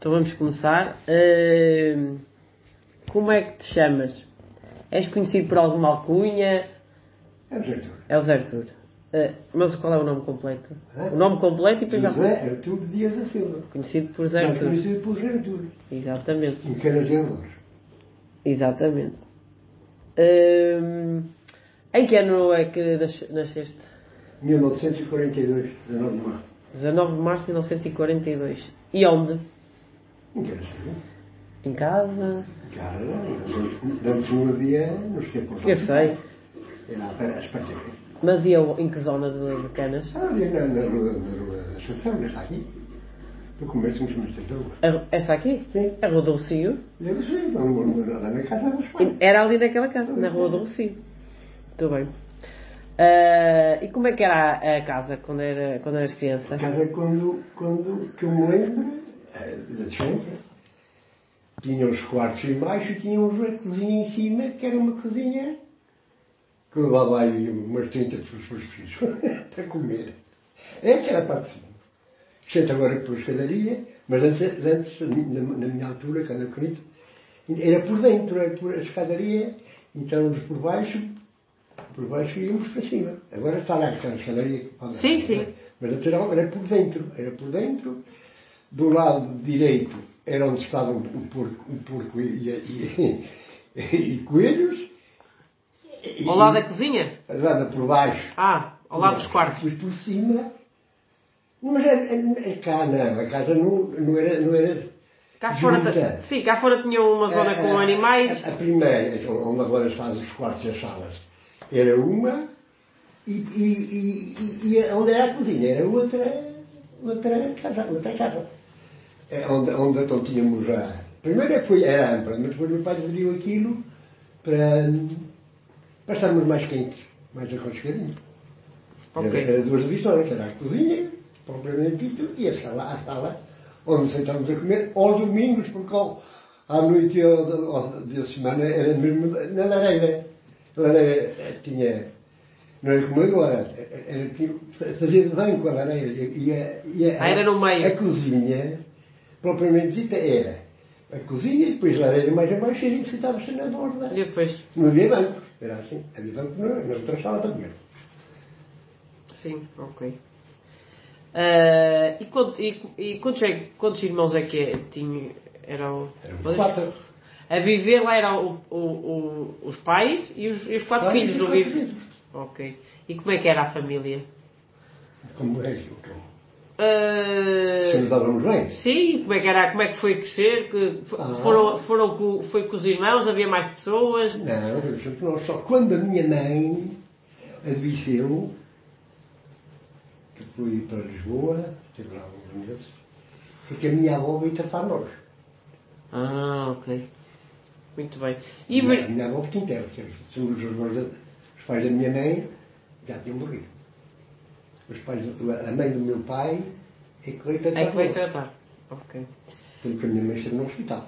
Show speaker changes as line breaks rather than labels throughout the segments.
Então vamos começar. Uh, como é que te chamas? És conhecido por alguma alcunha?
É o Zé Artur.
É o Zé Artur. Uh, mas qual é o nome completo?
Hã?
O nome completo e depois já.
José Artur Dias da Silva.
Conhecido por Zé Artur.
conhecido por Zé Artur.
Exatamente.
Em Canas de Arroz.
Exatamente. Uh, em que ano é que nas- nasceste?
1942, 19 de março.
19 de março de 1942. E onde?
Em Arroz.
Em casa?
Cara, antes- antes não havia, não sei por
Eu sei.
Era as partes.
Mas e eu, em que zona de, de Canas?
Ah, ali na, na rua, na rua da Assunção, está aqui. Do comércio nos tentou.
A- Esta aqui?
Sim.
A Rua do Rocio?
Eu sei, não, não, não, na casa dos pais.
Era ali naquela casa, na Rua do Rocio. Muito bem. Ah, e como é que era a, a casa quando, era, quando eras criança?
A casa quando, quando que eu me lembro, da diferença, tinha os quartos em baixo e tinha uma cozinha em cima, que era uma cozinha que levava aí umas 30 pessoas filhos para comer. É que era a parte de cima. Senta agora por escadaria, mas antes, antes na, na minha altura, quando eu era por dentro, era por a escadaria, entrávamos por baixo, por baixo e íamos para cima. Agora está lá aquela escadaria. que pode-
Sim, sim.
Mas antes era, era por dentro, era por dentro. Do lado direito era onde estavam o porco, o porco e, e, e, e coelhos.
Ao lado da cozinha?
Lá por baixo.
Ah, ao lado dos quartos.
Depois por cima. Mas a, a, a cá não, a casa não, não era. Não era
Cá fora,
junta.
ta- sim, cá fora tinha uma zona com
A- a-
animais.
A, a primeira, onde agora faz os quartos e as salas, era uma, e, e, e, e, e onde era a cozinha era outra, outra casa. Outra casa. É, onde, onde então tínhamos a. Primeiro foi era ampla, mas depois meu pai dividiu aquilo para, para estarmos mais quentes, mais aconchegadinhos.
Ok.
Era, era duas divisões, era a cozinha, propriamente dito, e a sala, a sala onde sentávamos a comer, aos domingos, porque ao, à noite ao, dia de semana era mesmo na lareira. A lareira eh, tinha, não era como agora, era, era- fazia de banco a lareira. E, a, e a,
Ah, era no meio.
A cozinha, propriamente dita, era a cozinha e depois a lareira mais abaixo e a gente sentava-se na borda.
Depois?
Não havia banco, era assim, havia banco na, na outra sala também.
Sim, ok. Ah, e, e, e quantos, é- quantos irmãos é que é- tinha? Eram.
Éramos quatro.
A viver lá eram o- o- o- os pais e os, e os quatro filhos, vive?
filhos.
Ok. E como é que era a família?
Como é que como?
Ah,
Se dávamos bem.
sim, como é que era? Como é que foi crescer? Que
Ah.
foram, foram com, foi com os irmãos? Havia mais pessoas?
Não, só quando a minha mãe adoeceu, que fui para Lisboa, estive lá alguns meses, foi que a minha avó veio tratar nós.
Ah, ok. Muito bem. E
a, minha, a minha avó que eram os, os pais da minha mãe já tinham morrido. Os pais, a mãe do meu pai é que veio tratar
é que veio tratar. Ok.
Porque a minha mãe esteve no hospital.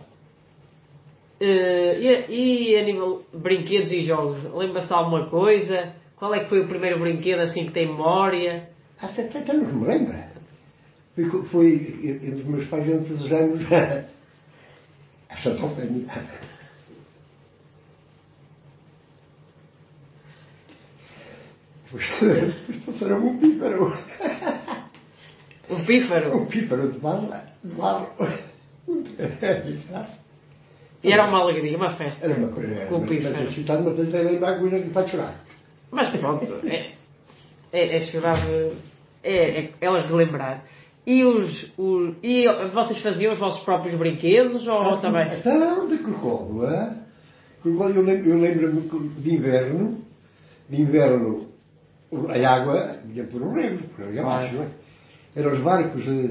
Eh, e, a- e a nível de brinquedos e jogos, lembra-se de alguma coisa? Qual é que foi o primeiro brinquedo assim que tem memória?
Há 70 anos, me lembra? Foi, foi os meus pais todos os anos a Santa Ofénia. Isto era um pífaro.
Um pífaro.
Um pífaro de barro. De barro.
E era uma alegria, uma festa.
Era uma coisa.
Com o pífaro.
Mas a cidade me fez lembrar que faz chorar.
Mas pronto, é, é, é chorar, de- é, é, é relembrar. E, os, os, e vocês faziam os vossos próprios brinquedos ou também?
Então, de crocodilo, é? Crocodilo, eu lembro- eu lembro-me de inverno, de inverno, a água vinha por um rio, por ali abaixo, não é? Eram os barcos de,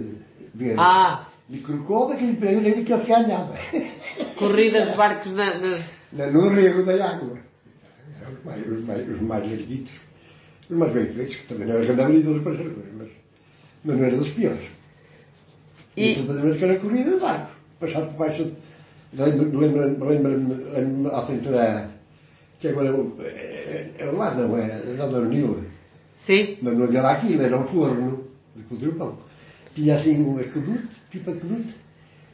de,
Ah,
de crocodilo que lhe ele que ele ganhava.
corridas de barcos na.
Na- No rio da água. Eram os mais, os mais, os mais erguidos, os mais bem feitos, que também eram gandabilidores para essas coisas, mas, mas não eram dos piores.
E-
E toda que era corrida de barcos. Passar por baixo. Lembro-me lembro, lembro, lembro, à frente da. Que agora é o- é, é lá, não é? É lá no Nilo.
Sim?
Mas não havia lá aquilo, era um forno de codrupão. Tinha assim um aqueduto, tipo aqueduto,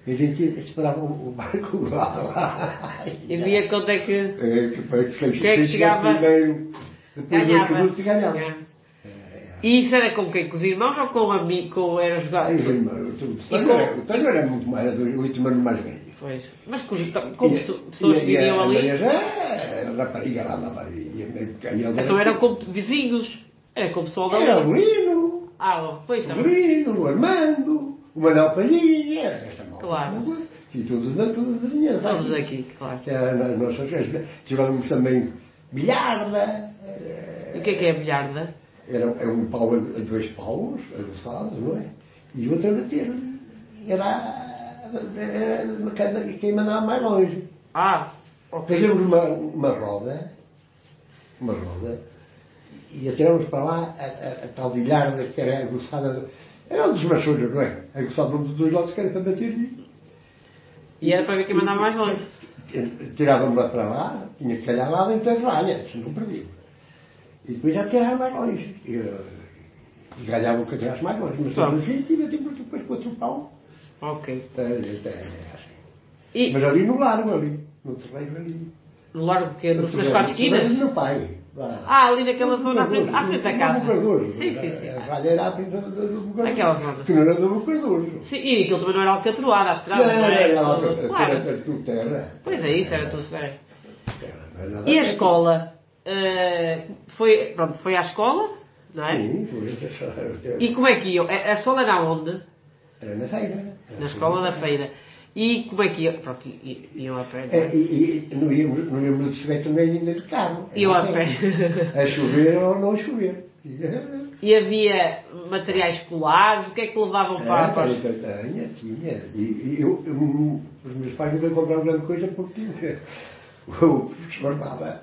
E a gente esperava o barco lá. lá.
E via quanto é que
É, que depois quem,
Quem é que chegava?
primeiro, depois do
ganhava.
ganhava.
É. E isso era com quem? Com os irmãos ou com amigos? Com, era jogar?
Ai, os irmãos, o Tânio era, o Tânio era muito mais, oito anos mais velho.
Pois. Mas com, com
E-
pesso- pessoas que viviam ali.
Era rapariga lá, lá, lá,
Então eram com vizinhos. Era com o pessoal da
Era o Lino,
Ah, pois
o
também.
Lino, o Armando, o Manuel Palhinha, esta malta.
Claro.
E todos da todos vizinhança.
Todos aqui, claro.
Nossas casas. Tivemos também bilharda.
E o que é que é bilharda?
Era, era um pau a dois paus, adoçados, não é? E outro a bater. Era, era quem mandava mais longe.
Ah, ok.
Fazíamos uma, uma roda, uma roda, e atiramos para lá a, a, a tal bilharda que era aguçada. Era um dos machões, não é? Aguçada dos dois lados que era para bater. E,
E era para ver quem mandava mais longe.
Tirávamos-la para lá, tinha que calhar lá dentro da valha, se não perdia. E depois já tirava mais longe. E, eh, e ganhava o que atirasse mais longe. Mas
Claro.
no fim, e batimos depois com outro pau.
Ok.
É, é, é assim.
E
Mas ali no largo, ali, no terreno ali.
no largo que
No
nas quatro
no
esquinas?
meu pai. Lá.
Ah, ali naquela zona à frente, à
Bocador,
frente da casa.
Bocador.
Sim, sim, sim.
A valha era à frente do, do, do Bocador.
Aquela zona.
Que não era do Bocador.
Sim, e aquilo também não era alcatroado à
Não,
estrada, não
era,
era?
era, era,
Claro.
era tudo terra.
Pois é isso, era tudo.
Não nada
E a escola? eh, foi, pronto, foi à escola, não é?
Sim, foi
E como é que iam? A a escola era onde?
Era na feira.
Na escola da feira. E como é que iam? Pronto, iam a pé. não é?
E, e não íamos, não íamos de bicicleta nem ainda de carro.
Iam a pé.
A chover ou não a chover.
E havia materiais escolares? O que é que levavam para, para
É,
os-
tinha, tinha. E, eu, eu- os meus pais nunca compraram grande coisa porque o professor dava.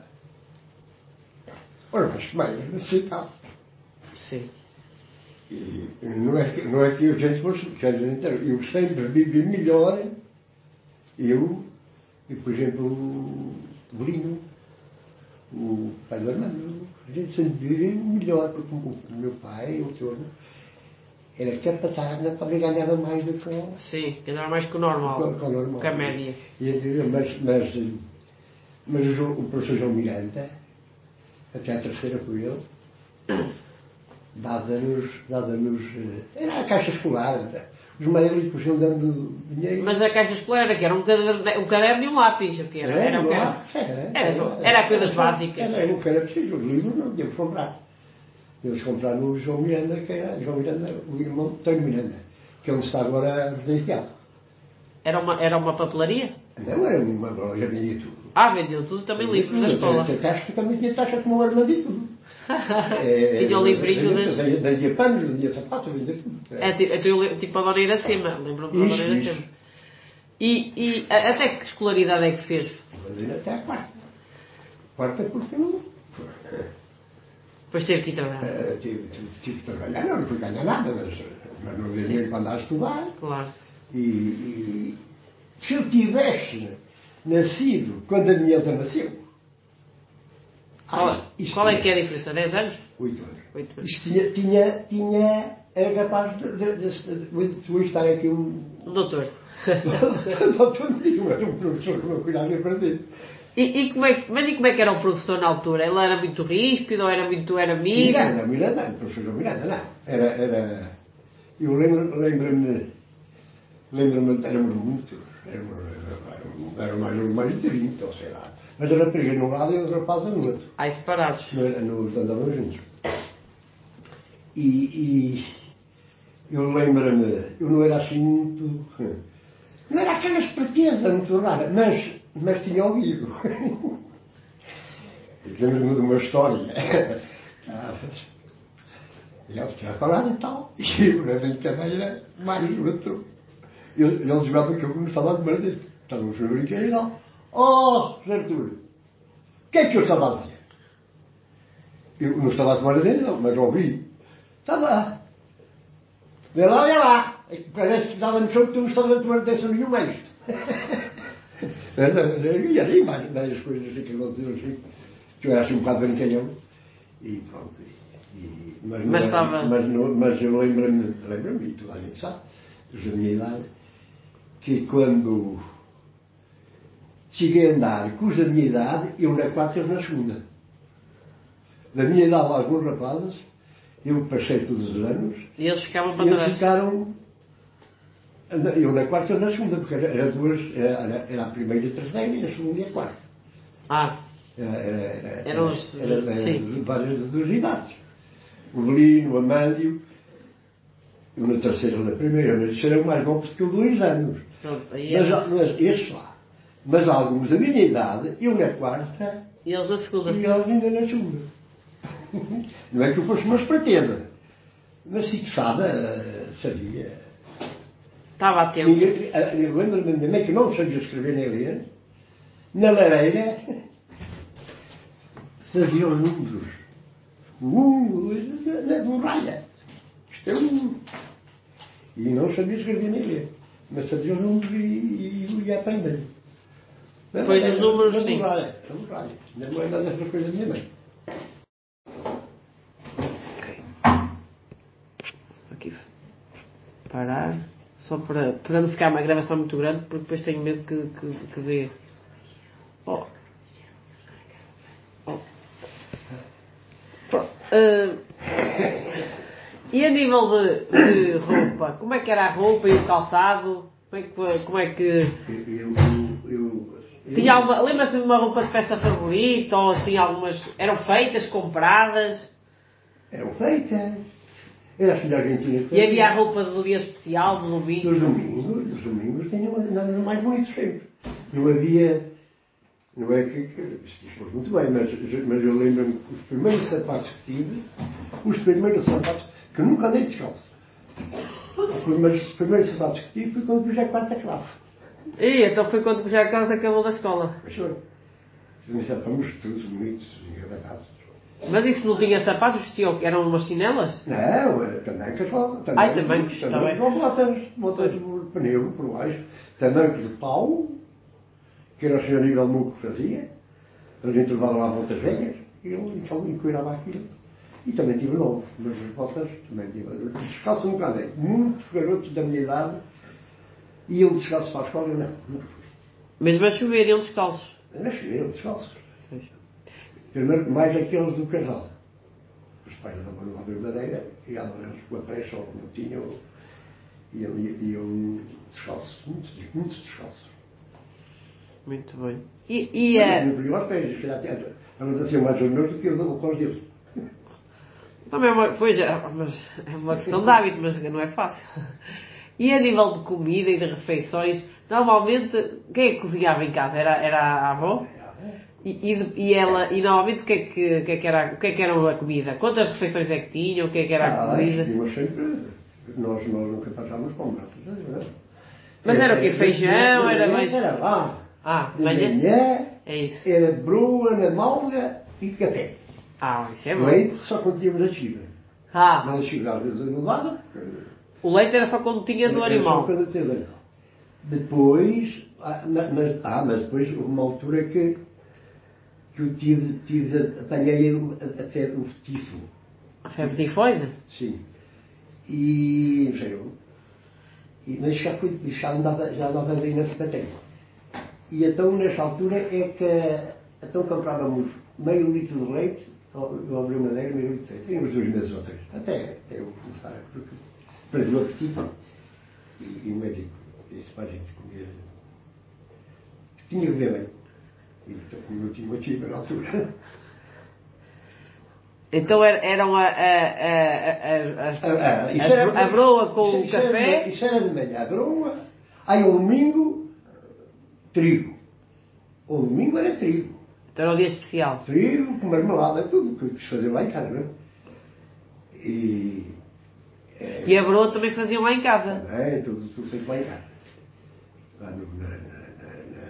Ora, mas meias necessitava.
Sim.
E não é, que- não é que a gente fosse, a gente, eu sempre vivi melhor, eu e, por exemplo, o Bruno, o pai do Armando, a gente sempre viveu melhor, porque o meu pai, o senhor, era capataz na fábrica, ganhava mais do que o
Sim, que era mais que o normal.
com- com o normal.
Que a média.
E mas, mas, mas o, o professor João Miranda, até a terceira com ele, dava-nos, dava-nos, eh, era a caixa escolar, até. os médicos iam dando dinheiro.
Mas a caixa escolar era que era um caderno, um caderno e um lápis. O que era? Era, o que era?
era,
Era só- era coisas básicas.
Era o que era preciso, os livros não que comprar. Que comprar no João Miranda, que era João Miranda, o irmão de Tonho Miranda, que é onde está agora residencial.
Era uma, era uma papelaria?
Não era uma loja, vendia tudo.
Ah, vendiam tudo também livros da escola.
Tinha taxa também tinha taxa como o e tudo. É,
Tinha o livrinho das...
vendia- Vendia panos, vendia sapatos, vendia tudo.
É, ti- eu tenho tipo a Dona Iracema, lembro-me da
Isso,
Dona
isso.
Iracema. E, e a- até que escolaridade é que fez?
Até a quarta. Quarta porque não.
Depois teve que ir trabalhar.
eh, Tive tive- tive que trabalhar, não, não fui ganhar nada, mas, mas não havia dinheiro para andar a estudar.
Claro.
E, e se eu tivesse nascido quando a minha nasceu.
Qual,
ai,
qual é que é a diferença? 10 anos?
Oito anos.
Oito anos.
Isto tinha, tinha, tinha, era capaz de, de, de, de, estar aqui um.
Um doutor.
Doutor nenhum, era um professor que não cuidava para dentro.
E, e como é mas e como é que era o professor na altura? Ele era muito ríspido ou era muito era amigo?
Miranda, Miranda, o professor Miranda, não. Era, era. Eu lembro- lembro-me. Lembro-me, éramos muitos. Éramos, mais, de 30, ou sei lá. Mas a rapariga num lado e o rapaz no outro.
Ai, separados.
Nos andavam juntos. E, e eu lembro-me, eu não era assim muito. Não era aquela esperteza muito rara, mas, mas tinha ouvido. Lembro-me de uma história. Ele tinha falado e tal, e eu na brincadeira, mais outro. Ele, ele jogava que eu começava a tomar dele. Estávamos a brincar e não. Oh, Zé Artur, o que é que eu estava a dizer? Eu não estava a tomar dele, não, mas ouvi. Estava. Vê lá, olha lá. Parece que dava no chão que tu não estava a tomar atenção nenhuma a isto. E ali várias, várias coisas assim que aconteceram assim. Que eu era assim um bocado brincalhão. E pronto. E, e- mas, não
Mas
era-
estava-
mas, não- mas eu lembro-me, lembro-me, e toda a gente sabe, dos da minha idade, que quando cheguei a andar com os da minha idade, eu na quarta e na segunda. Da minha idade, alguns rapazes, eu passei todos os anos,
E eles ficavam para
e eles
trás.
ficaram. Eu na quarta e na segunda, porque era, era duas, era, era a primeira e a terceira e a segunda e a quarta.
Ah,
Era, era, era,
Eram os-
era, várias duas idades. O Belino, o Amândio, eu na terceira na primeira, mas isso eram mais novos que eu dois anos.
pronto. Aí
Mas, mas estes lá. Mas alguns da minha idade, eu na quarta
E eles na segunda.
e eles ainda na segunda. Não é que eu fosse uma esperteza. Mas fixada, eh, sabia.
Estava atento.
Eh, Eu lembro-me da minha mãe que não sabia escrever nem ler. Na lareira fazia os números. Um, na, na borralha. Isto é um. E não sabia escrever nem ler. Mas sabia os números e, e, e ia aprendendo.
Pois, os números,
na
sim.
borralha, Na borralha. Não é nada dessas coisas da minha mãe.
Aqui. Parar. Só para, para não ficar uma gravação muito grande, porque depois tenho medo que, que, que dê. Oh. Oh. Pronto. Ah, e a nível de, de roupa? Como é que era a roupa e o calçado? Como é que. Como é que
Eu,
tinha alguma, lembra-se de uma roupa de peça favorita? Ou assim algumas. Eram feitas, compradas?
Eram feitas. Era assim da Argentina.
E havia a roupa do dia especial, do domingo?
Dos domingos, dos domingos tinham nada mais bonito sempre. Não havia. Não é que. que isto muito bem, mas, mas eu lembro-me que os primeiros sapatos que tive, os primeiros sapatos, que nunca andei descalço. Os primeiros, os primeiros sapatos que tive foi quando fui já quarta classe.
E então foi quando já Carlos acabou da escola.
Mas foi. Os sapatos todos bonitos, engravatados.
Mas isso não tinha sapatos, vestiam, eram umas chinelas?
Não, era também casual. Também,
Ai, também,
com botas, botas de pneu por baixo, tamancos de pau, que era o senhor Nível Muco que fazia. A gente levava lá botas velhas e eu então encoirava aquilo. E também tive novos, mas as botas também tive. Descalço nunca andei. Muitos garotos da minha idade iam descalços para a escola, eu não.
Mesmo a chover, iam descalços.
Mas iam descalços. Primeiro, mais aqueles do casal. Os pais lá de madeira e eles com a pressa ou não tinham, iam, iam descalços, muitos, muitos descalços.
Muito bem. E, e eh,
fui aos pés, se calhar até agradeciam mais os meus do que eu com os deles.
também é uma, pois é, mas é uma questão de hábito, mas não é fácil. E a nível de comida e de refeições, normalmente, quem é que cozinhava em casa? Era, era a avó? E, e, de- e ela, e normalmente o que, é que, o que é que era, o que é que era a comida? Quantas refeições é que tinham? O que é que era a
Ah,
comida?
tínhamos sempre, nós, nós nunca passávamos fome, graças é?
Mas era o quê? Feijão?
De
Era mais-
Era lá.
Ah, de
De
manhã?
manhã
É isso.
era broa na malga e café.
Ah, isso é bom.
Leite só quando tínhamos a chiva.
Ah,
Mas a chiva às vezes dava.
O leite era só quando tinha do
Era
animal.
só quando teve animal. Depois, ah, ma- mas, ah, mas depois houve uma altura que, que eu tive, tive, apanhei até o tifo.
A febre tifoide?
Sim. E, não sei eu, e, mas já, fui, já andava, já andava bem nesse bateria. E então, nessa altura, é que então comprávamos meio litro de leite, eu abri uma adega, meio litro de leite, em uns dois meses ou três, até, até eu começar, porque perdi o apetite. E, e o médico disse para a gente comer, tinha que beber bem. E então, como eu tinha uma tiva na altura,
Então era- eram a, a, a, broa com o café.
Isso era de manhã, a broa. Aí ao domingo, trigo. Ao domingo era trigo.
Então era o dia especial.
Trigo com marmelada, tudo que quis fazer lá em casa, não é? E. é,
E a broa também faziam lá em casa.
Também, tudo, tudo feito lá em casa. Lá no, na, na, na,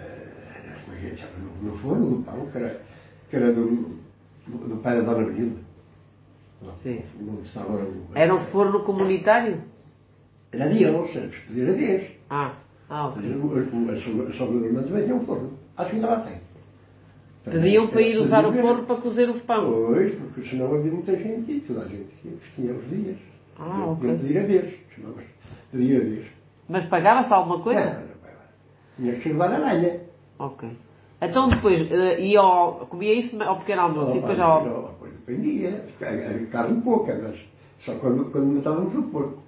é é no, no forno do pão, que era, que era do, do, do pai da Dona Benilda.
Sim. Era um forno comunitário?
Era deles, eles pediram a deles.
Ah, ah ok.
A sogra do irmão também tinha um forno. Acho que ainda lá tem.
Pediam para ir usar o forno para cozer o pão.
Pois, porque senão havia muita gente e toda a gente tinha os dias.
Ah, ok.
Eu pedir a. Senão pedia a vez.
Mas pagava-se alguma coisa?
Não, não, Tinha que levar a lenha.
Ok. Então depois, eh, ia ao, comia isso ao pequeno almoço e depois ao...
Não, depois dependia. Era carne pouca, mas só quando, quando matávamos o porco.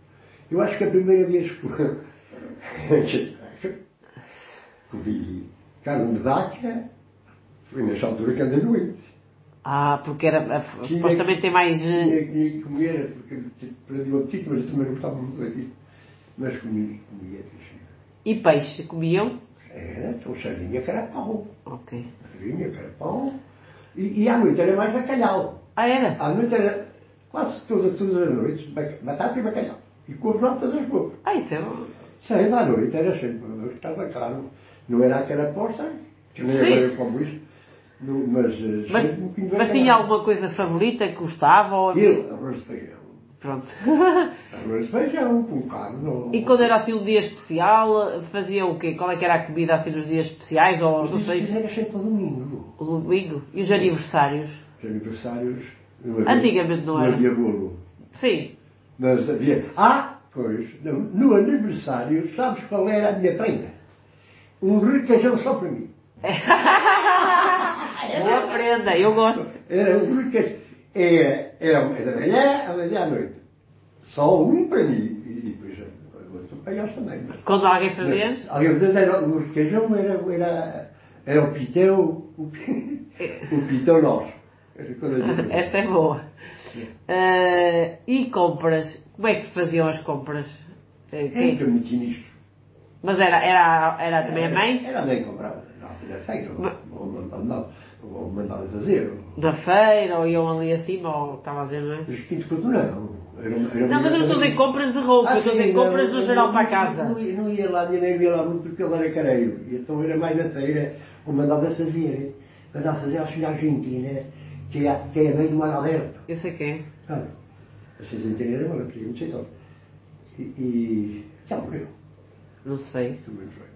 Eu acho que a primeira vez que comi carne de vaca foi nessa altura que andei doente.
Ah, porque era, eh,
Tinha
supostamente tem mais... eh,
Tinha, tinha que comer, porque perdi o apetite, mas também gostava muito daquilo. Mas comi, comia.
E peixe, comiam?
Era, então sardinha pão.
Ok.
Sardinha pão. E, e à noite era mais bacalhau.
Ah, era?
À noite era quase todas, todas as noites, batata e bacalhau. E couve-flor todas as bocas.
Ah, isso é bom.
Sempre à noite, era sempre, estava caro. Não era aquela porta, que nem agora eu como isso, não- mas, eh,
Mas, mas tinha alguma coisa favorita que gostava? Ou...
Eu, arroz de feijão.
Pronto.
Arroz de feijão, com carne.
e quando era assim um dia especial, fazia o quê? Qual é que era a comida assim nos dias especiais? Ou não sei se...
era sempre ao domingo.
O domingo? E os aniversários?
Os aniversários. não havia-
Antigamente não era.
Não havia bolo.
Sim.
Mas havia. Ah, pois, no, no aniversário, sabes qual era a minha prenda? Um requeijão só para mim.
Boa prenda, eu gosto.
Era um requeijão. Era, era, era de manhã, amanhã à noite. Só um para mim. E depois outro para eles também. Mas,
Quando alguém fazia
mas, alguém fazia, era, o requeijão era, era, era o pitão, o, o pitão nosso. Era.
Esta é boa. Ah, e compras? Como é que faziam as compras? Eh,
É
quem?
que eu meti nisto.
Mas era, era, era também a mãe?
Era a mãe que comprava. Não, na feira. Ou, ou, mandava- ou mandava fazer.
Da feira, ou iam ali acima, ou estava a dizer, não é?
Os quintos quanto não. Era, era
Não, mas eu não estou a dizer compras de roupa, eu estou a dizer compras no geral para casa.
Não, ia- não ia lá, nem ia lá muito porque ele era careiro. E então era mais na feira, ou mandava fazer. Mandava fazer a senhora Argentina, que é, que é mãe do Mar Aberto.
Eu sei quem.
Argentina era uma filha, não sei só. E, e já morreu.
Não sei.
Também foi.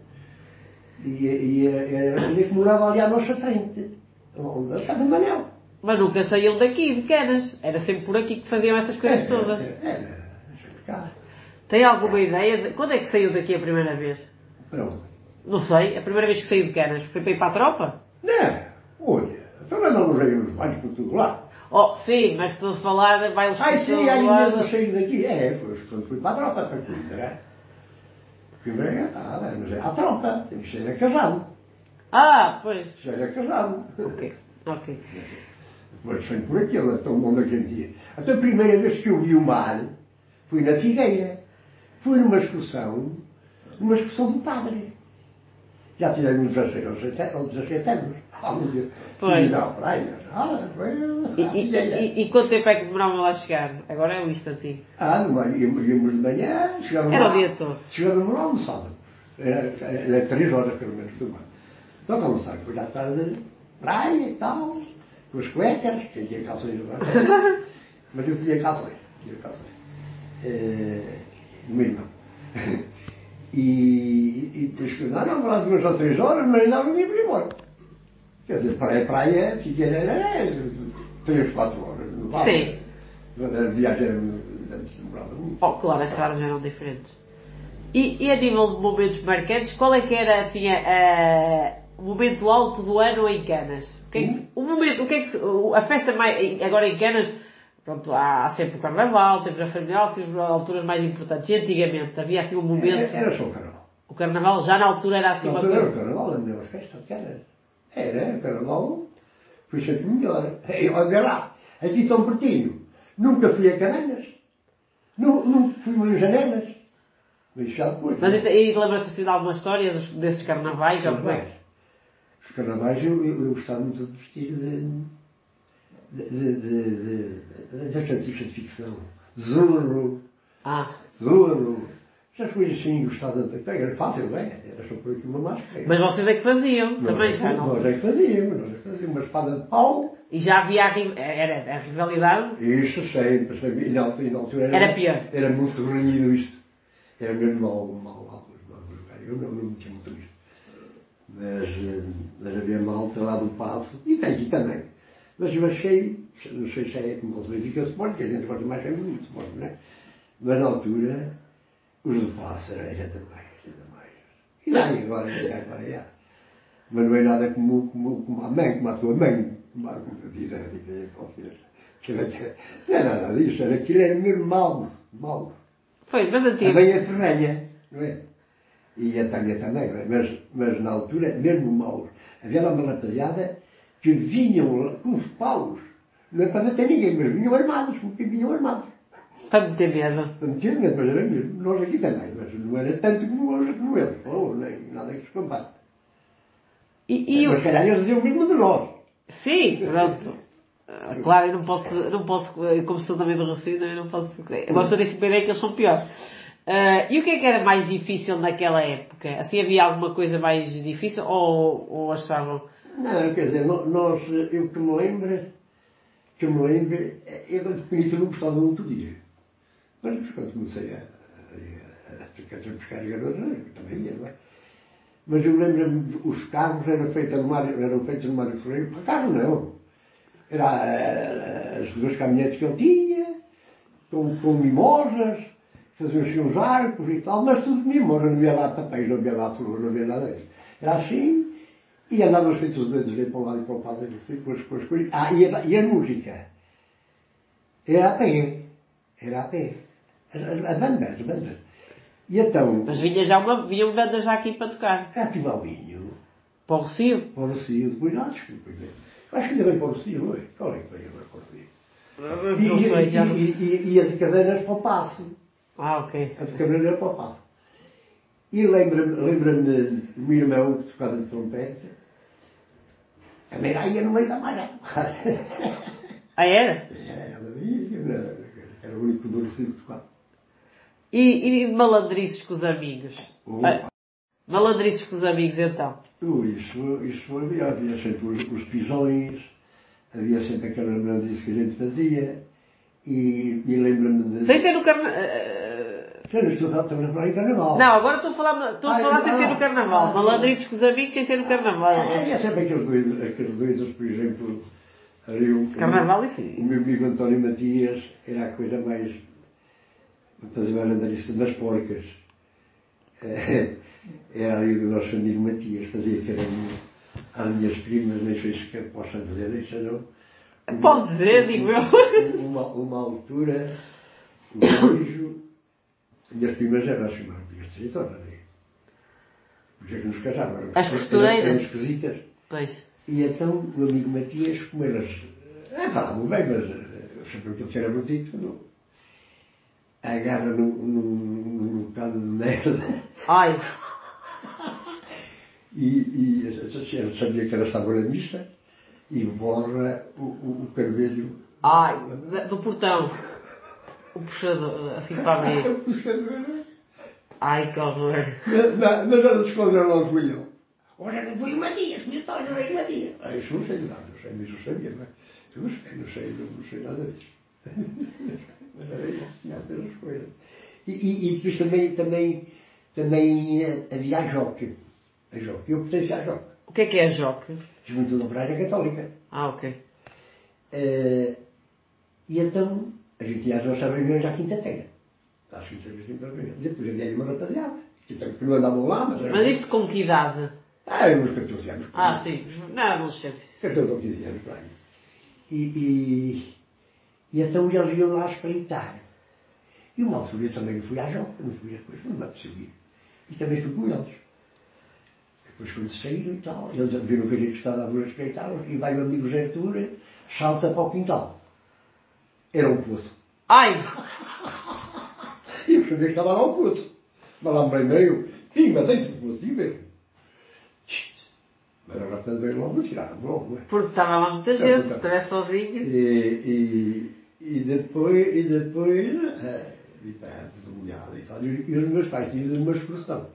E, e era a filha que morava ali à nossa frente. A casa do Manel.
Mas nunca saíam daqui, de Canas. Era sempre por aqui que faziam essas coisas todas.
Era, era, cá.
Tem alguma ideia de... Quando é que saiu daqui a primeira vez?
Para onde?
Não sei, a primeira vez que saiu de Canas foi para ir para a tropa?
Não, olha, então nós não nos nos bancos por tudo lá.
Oh, sim, mas estou a falar, vai
Ai sim,
lado.
mesmo saí daqui. É, foi quando fui para a tropa, para Coimbra. Coimbra, ah, mas era a tropa, isso era casado.
Ah, pois.
Já era casado.
Ok, ok.
Mas foi por aquilo, tão bom naquele dia. Até a primeira vez que eu vi o mar, fui na Figueira. Fui numa excursão, numa excursão do padre. Já tivemos 16 ou 17 ou 17 anos. Ah, meu Deus.
Pois.
Praia. Ah, foi
E, e, e, quanto tempo é que demoravam lá chegar? Agora é um instantinho.
Ah, no mar, íamos, íamos de manhã, chegávamos
Era
lá.
o dia todo.
Chegávamos lá almoçávamos. Era, era três horas pelo menos do mar. Então almoçar, depois à tarde, praia e tal, com as cuecas, quem tinha calções agora. Mas eu tinha calções, tinha calções. Eh, o meu irmão. E, e depois que andaram lá duas ou três horas, mas ainda não íamos embora. Quer dizer, praia, praia, Figueira era três, quatro horas. Não vale.
Sim.
A viagem era, demorava muito.
Oh, claro, as estradas eram diferentes. E, e a nível de momentos marcantes, qual é que era assim a- o momento alto do ano em Canas? O que é que, o momento, o que é que, a festa mais, agora em Canas, pronto, há, sempre o carnaval, temos a família, temos as alturas mais importantes. E antigamente havia assim um momento,
Era, era só o carnaval.
o carnaval já na altura era assim
Não,
uma
mas era o
coisa.
carnaval, a melhor festa que era. Era, o carnaval foi sempre melhor. E, Olha lá, aqui tão pertinho. Nunca fui a Cananas. Nu- Nunca fui a Janelas. Mas já depois.
Mas e, e lembra-se assim de alguma história desses carnavais? é
Carnavais. Os carnavais eu, eu, eu gostava muito de vestir de. de. de. de. de, de artistas de ficção. Zorro,
Ah,
Zorro. Essas coisas assim, gostava de. Era fácil, não é? Era só por aqui uma máscara.
mas vocês é que faziam, também já não.
nós é que fazíamos, nós é que fazíamos uma espada de pau.
E já havia a, era a rivalidade.
Isso sempre, sempre. E na, altura- era,
Era pior.
Era muito renhido isto. Era mesmo mal, mal, mal. Eu não, não metia muito. Mas, eh, mas havia malta lá do passo, e tem aqui também. Mas eu achei, não sei se é como o Benfica Sport, que a gente gosta mais sempre do Sport, não é? Mas na altura, os do passo era, era demais, era demais. E daí agora, e agora, já. Mas não é nada como, como, como a mãe, como a tua mãe, como, a- como dizem dizem vocês. Que era, não é nada disso, era aquilo era mesmo mau, mau.
Foi, mas
A
antigo.
mãe é ferrenha, não é? E a Tânia também, não é? Mas, mas na altura, mesmo maus. Havia lá uma rapaziada que vinham com os paus, não é para matar ninguém, mas vinham armados, porque vinham armados.
Para me ter medo.
Não tinha medo, mas era mesmo. Nós aqui também, mas não era tanto como hoje, como eles. Oh, nem nada que se compare.
E, e
mas se calhar eles diziam o mesmo de nós.
Sim, pronto. Ah, Claro, eu não posso, eu não posso, eu como sou também do Racina, eu não posso. Eu gosto desse ideia que eles são piores. Ah, e o que é que era mais difícil naquela época? Assim havia alguma coisa mais difícil ou, ou achavam?
Não, quer dizer, nós, eu que me lembro, que me lembro, eu quando pequenito não gostava muito de ir. Mas depois quando comecei a, a, a, a, buscar garotos, eu também ia, não é? Mas eu lembro-me, os carros eram feitos no Mário, eram feitos no Mário Ferreira, para carro não. Era eh, as duas caminhonetes que ele tinha, com, com mimosas, faziam assim uns arcos e tal, mas tudo de mimosa, não havia lá papéis, não havia lá flores, não havia nada disso. Era assim, e andávamos feitos os dedos ali para um lado e para o outro, assim, com as coisas. Ah, e a, e a música? Era a pé. Era a pé. As, as, as bandas, as bandas. E então,
Mas vinha já uma, vinham bandas já aqui para tocar.
cá tive ao vinho,
Para o Rocio.
para o Rocio, depois, ah, desculpa, acho que ainda vem para o Rocio, não é? Qual é que vem agora para o Rocio? E, e, e, e, e as de cadeiras para o passo.
Ah, ok.
A de cadeiras para o passo. E lembra-me lembra do meu irmão que tocava de trompete, também lá ia no meio da malha.
Ah, era?
Ela ia, era o único do Rocio que tocava.
E, e malandrices com os amigos?
Opa.
Ah, malandrices com os amigos então?
Uh, Isso, isso havia, havia sempre os, os pisões, havia sempre aquela malandice que a gente fazia, e, e lembro-me de.
Sem ser no carnaval.
Já não estou a falar- em carnaval.
Não, agora estou a falar, estou a
Ah,
falar sem
ah,
ser no carnaval.
ah,
Malandrices com os amigos sem ser no carnaval.
É, é sempre aqueles doidos, aqueles doidos, por exemplo, ali o,
Carnaval e
o
sim.
meu amigo António Matias era a coisa mais. fazer mais andarice das porcas. É, Era ali o nosso amigo Matias, fazia minha, às minhas primas, nem sei se possa dizer isso não.
Pode dizer, digo eu.
Uma, uma altura, o beijo, minhas primas eram assim, mas não tinhas território, né? Por isso é que nos casavam. eram-
As costureiras.
Eram esquisitas.
Pois.
E então o amigo Matias, como elas. É, falavam bem, mas eh, eu sabia que ele era bonito, não. Agarra num, num, num bocado de merda
Ai,
e, e ele sabia que ela estava na missa e borra o, o, o carvelho.
ai, do portão. O puxador, assim para abrir.
O carvelho.
Ai, que horror.
Mas escondeu logo fui eu. Ora, não fui o Matias, meu pai não é o Matias. Ah, isso não sei nada, eu sei, mas eu sabia, não é? Eu não sei, não sei, não, não sei nada disso. mas era isso, tinha essas coisas. E, e, e depois também, também, também eh, havia a Joque. A Joque, eu pertenço à Joque.
O que é que é a Joque?
Juventude Operária Católica.
Ah, ok.
Eh, e então, a gente ia às nossas reuniões à quinta-feira. Às quinta-feira. Depois havia uma rapaziada. Que não andavam lá, mas era.
Mas isto com que idade?
Ah, uns 14 anos.
Ah,
aí.
sim. Não, adolescente.
14 ou 15 anos, por aí. E, e, e então eles iam lá espreitar. E uma altura eu também fui à Joca, não fui depois, não me apeteceu ir. E também fui com eles. Depois quando saíram e tal, eles viram que a gente estava a ver espreitar e vai o amigo Zé Artur, salta para o quintal. Era um poço.
Ai!
E eu sabia que estava lá o poço. Mas lá me lembrei eu, pima dentro do poço, e veio. Mas agora também logo tiraram, logo, é?
Porque estava lá muita gente, estava sozinho.
E, e, e depois, e depois, é, e pá, tudo molhado e tal. E, e os meus pais tinham uma excursão.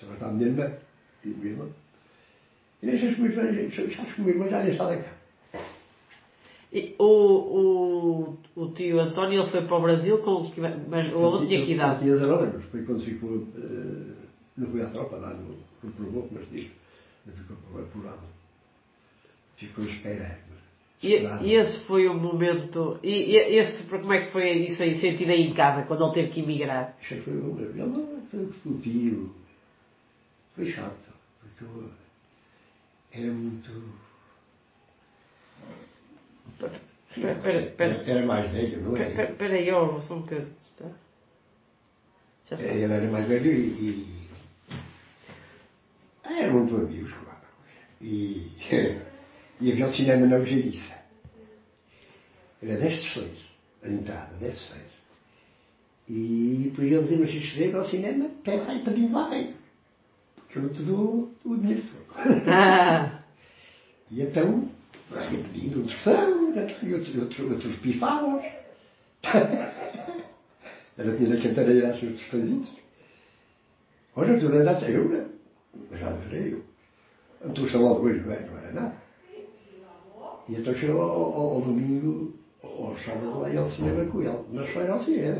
Só estava a minha irmã e o meu irmão. E essas coisas, meu irmão já nem está cá.
E o, o, o tio António ele foi para o Brasil com que- mas o outro tinha que idade?
tinha 19 anos, foi quando ficou, eh, não fui à tropa lá no, no Provou, mas diz, não ficou apurado. Ficou esperando.
E, e esse foi o momento. E, e esse, como é que foi isso aí, sentido aí em casa, quando ele teve que emigrar?
Isso foi o ele não foi o tio. Foi chato, eu era muito.
Espera, espera.
Era, mais velho, não é?
Espera aí, ó, só um bocadinho. Está? Já está.
Ele era mais velho e. e... Ah, eram muito amigos, claro. E, e havia o cinema na Algeriça. Era 10 de 6, a entrada, 10 de 6. E depois eles iam se inscrever ao cinema, pega lá e pedindo lá eu não te dou o dinheiro.
Ah,
E então, vai pedindo outros são, e outros, outros, outros pifavam. Era tinha que cantar as outros coisitos. Olha, tu não andaste eu, né? Já verei eu. Então hoje, não é? Não era nada. E então chegou ao, ao, ao domingo, ao sábado, lá ia ao cinema com ele. Mas foi ao cinema.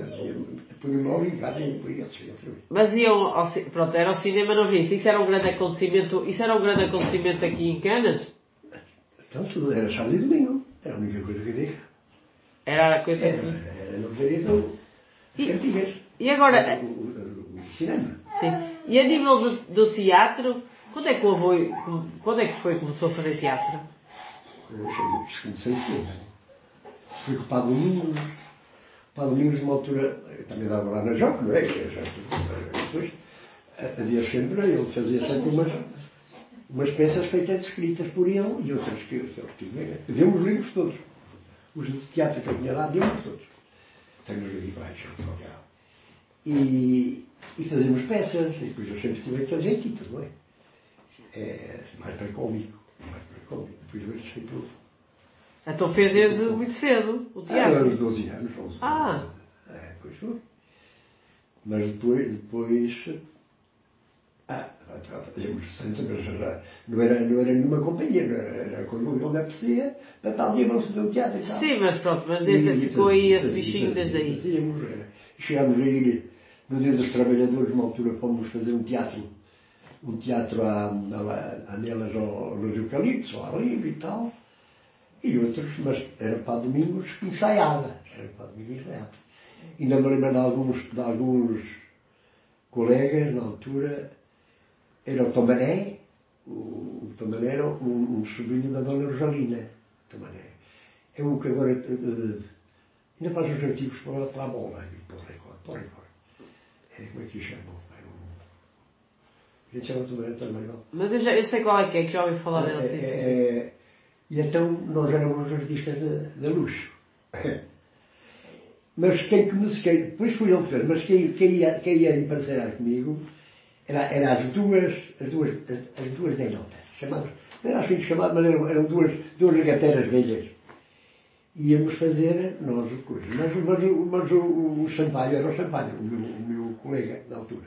Punha-me logo em casa e depois ia outra vez.
mas iam ao, pronto, era o cinema não vi. Isso era um grande acontecimento. Isso era um grande acontecimento aqui em Canas?
Então tudo era sábado e domingo. Era a única coisa que havia.
Era a coisa
Era,
que.
era no.
E-
Cantigas.
E agora,
O, o, o cinema.
sim. E a nível do, do teatro, quando é que o avô, quando é que foi que começou a fazer teatro?
Eu comecei cedo. Fui com o Padre Domingos. O Padre Domingos, numa altura, eu também dava lá na Joca, não é? Que já- Depois, havia sempre, ele fazia sempre umas, umas peças feitas escritas por ele e outras que que ele tinha. Deu os livros todos. Os de teatro que eu tinha lá, deu-os todos. Tenho-os aqui baixo, e, e fazíamos peças, e depois eu sempre tive aquele jeitito, não é? É mais para cómico, mais para cómico. Depois eu por
Então fez desde muito cedo o
ah,
teatro.
aos 12 anos, 11
Ah.
É, pois foi. Mas depois, depois ah, fazíamos tanto, mas já não era, não era nenhuma companhia, não era, era quando ele apetecia, para tal dia vamos fazer o teatro e tal.
Sim, mas pronto, mas desde
E-
ficou aí esse bichinho desde aí.
Fazíamos, era. Chegámos a ir no Dia dos Trabalhadores, numa altura fomos fazer um teatro, um teatro a, a, a nelas ao, nos eucaliptos, ao ar livre e tal, e outros, mas era para domingos ensaiada, era para domingos ensaiada. Ainda me lembro de alguns, de alguns colegas na altura, era o Tomané, o, o Tomané era um, um sobrinho da Dona Rosalina, Tomané. É um que agora eh, ainda faz os artigos para, para a bola, e para o recorde, para o recorde. É, como é que se chama? É um, a gente chama Tomané também, não?
Mas eu, já, eu sei qual é que é, que já ouvi falar
É,
sim, sim.
é, e então nós éramos artistas de, de luxo. Mas quem comecei, depois fui eu fez, mas quem, quem, ia, quem ia comigo era, era as duas, as duas, as, as duas velhotas, chamadas, não era assim chamadas, mas eram, eram duas, duas regateiras velhas. Íamos fazer nós coisas. Mas, mas, o- mas o, o Sampaio era o Sampaio, o meu, o meu colega da altura.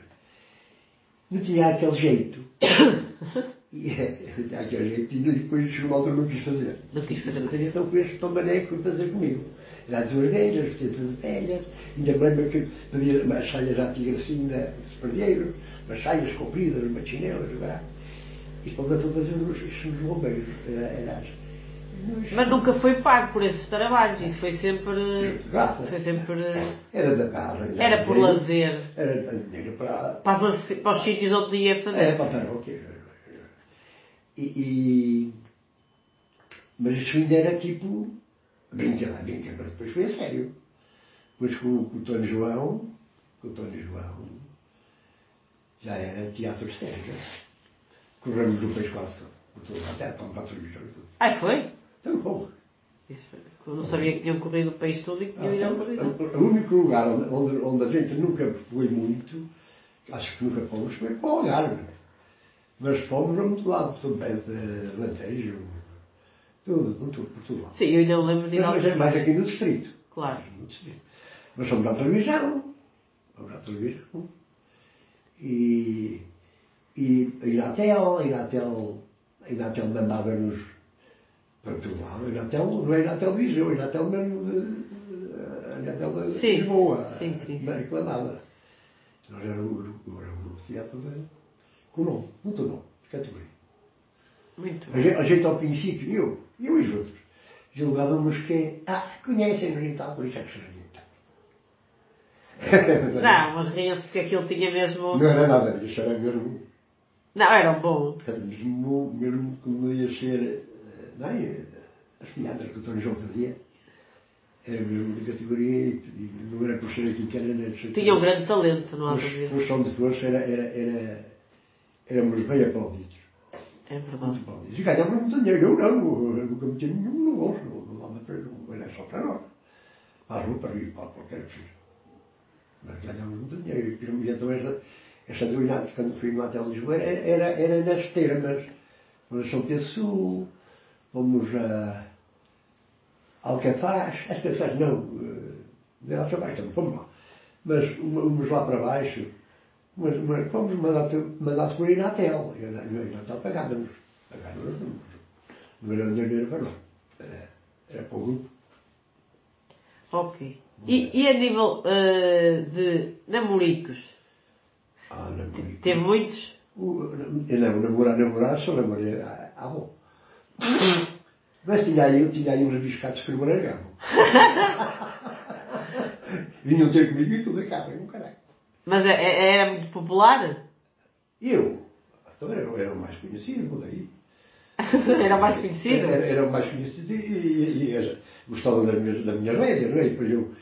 Não tinha aquele jeito. E tinha aquele jeito e depois chegou uma altura não quis fazer.
Não quis fazer.
Então com este Tomané que foi fazer comigo. Era duas velhas, vestidas de velhas, ainda me lembro que havia umas saias à tigracina dos perdeiros, umas saias compridas, umas chinelas, lá. E depois foi fazer os, os bombeiros. Era, era, as-
Mas nunca foi pago por esses trabalhos, isso foi sempre. Foi sempre.
Era da casa.
Era por lazer.
Era dinheiro para,
Para os, para os sítios onde ia fazer.
É, para paróquia. E, e... Mas isso ainda era tipo. Brinca lá, brinca, mas depois foi a sério. Depois com, com o Tony João, com o Tony João, já era teatro sério. Corremos do país quase todo, até para a televisão e tudo.
Ai, foi?
Então, bom.
Eu não sabia que tinham corrido o país todo e que tinham ido à televisão.
Então, o único lugar onde, onde, onde a gente nunca foi muito, acho que nunca fomos, foi para o Algarve. Mas fomos a muito lado, tudo bem, de Lantejo, tudo, tudo, por tudo lá.
Sim, eu ainda lembro de
Mas,
ao...
mas, mais aqui no distrito.
Claro.
No distrito. Mas fomos à televisão, fomos à televisão. E, e a Inatel, a Inatel, a Inatel mandava-nos para todo lado. A Inatel não é a Inatel de Viseu, a Inatel mesmo de, a Inatel de
Sim,
Lisboa.
sim, sim.
Não reclamava. Nós era o, teatro de, nome, muito nome, de categoria.
Muito
A
bem.
a gente ao princípio, eu, eu e os outros, julgávamos que, ah, conhecem-nos e tal, por isso é que se irritam.
Não, mas riam-se porque aquilo tinha mesmo.
Não era nada disso, era mesmo.
Não, eram bom.
Mesmo, mesmo como ia ser, eh, não é? As piadas que o Tony João fazia, era mesmo de categoria e, não era por ser aqui que era
Tinha um grande talento, não há dúvida.
função de força era, era, era, éramos bem aplaudidos.
É verdade.
E ganhávamos muito dinheiro. Eu não, eu nunca metia nenhum no bolso, não, não dava para, não era só para nós. Para a roupa e para qualquer coisa. Mas ganhávamos muito dinheiro. E então esta, esta doinada, quando fui lá até Lisboa, era, era, era nas termas. Fomos a São Pedro Sul, fomos a Alcafaz, as pessoas não, eh, Alcafaz também, fomos lá. Mas fomos lá para baixo, mas, mas fomos mandados mandado por Inatel. E na Inatel pagávamos. Pagávamos, não, não era dinheiro para nós. Era, era para o grupo.
Ok. E, e a nível eh, de namoricos?
Ah, namorico.
Teve muitos?
Eu não, namorar, namorar, só namorei à à avó. Mas tinha aí, tinha aí uns biscatos que me largavam. Vinham ter comigo e tudo a casa, um caralho.
Mas é- é- era muito popular?
E eu? Então era, era o mais conhecido daí.
era mais conhecido?
Era, era o mais conhecido e, e, e era- gostava das minhas, da minha rédea, não é? E depois eu,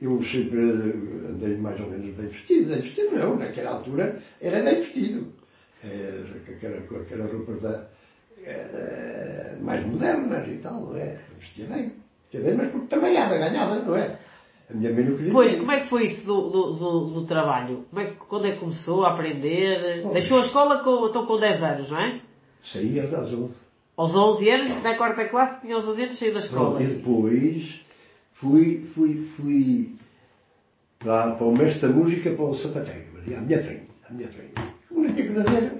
eu sempre andei mais ou menos bem vestido. Bem vestido não, naquela altura era bem vestido. É, com aquela, com aquela roupa da, eh, mais modernas e tal, não é? Vestia bem. Vestia bem, mas porque trabalhava, ganhava, não é? A minha mãe não queria.
Pois, como é que foi isso do, do, do, do trabalho? Como é que, quando é que começou a aprender?
Pois.
Deixou a escola com, então com 10 anos, não é?
Saía às 11.
Aos 11 anos, na quarta classe, tinha os 11 anos saiu da escola.
Pronto, e depois fui, fui, fui para, para o mestre da música, para o sapateiro, ali à minha frente, à minha frente. Como eu tinha que fazer?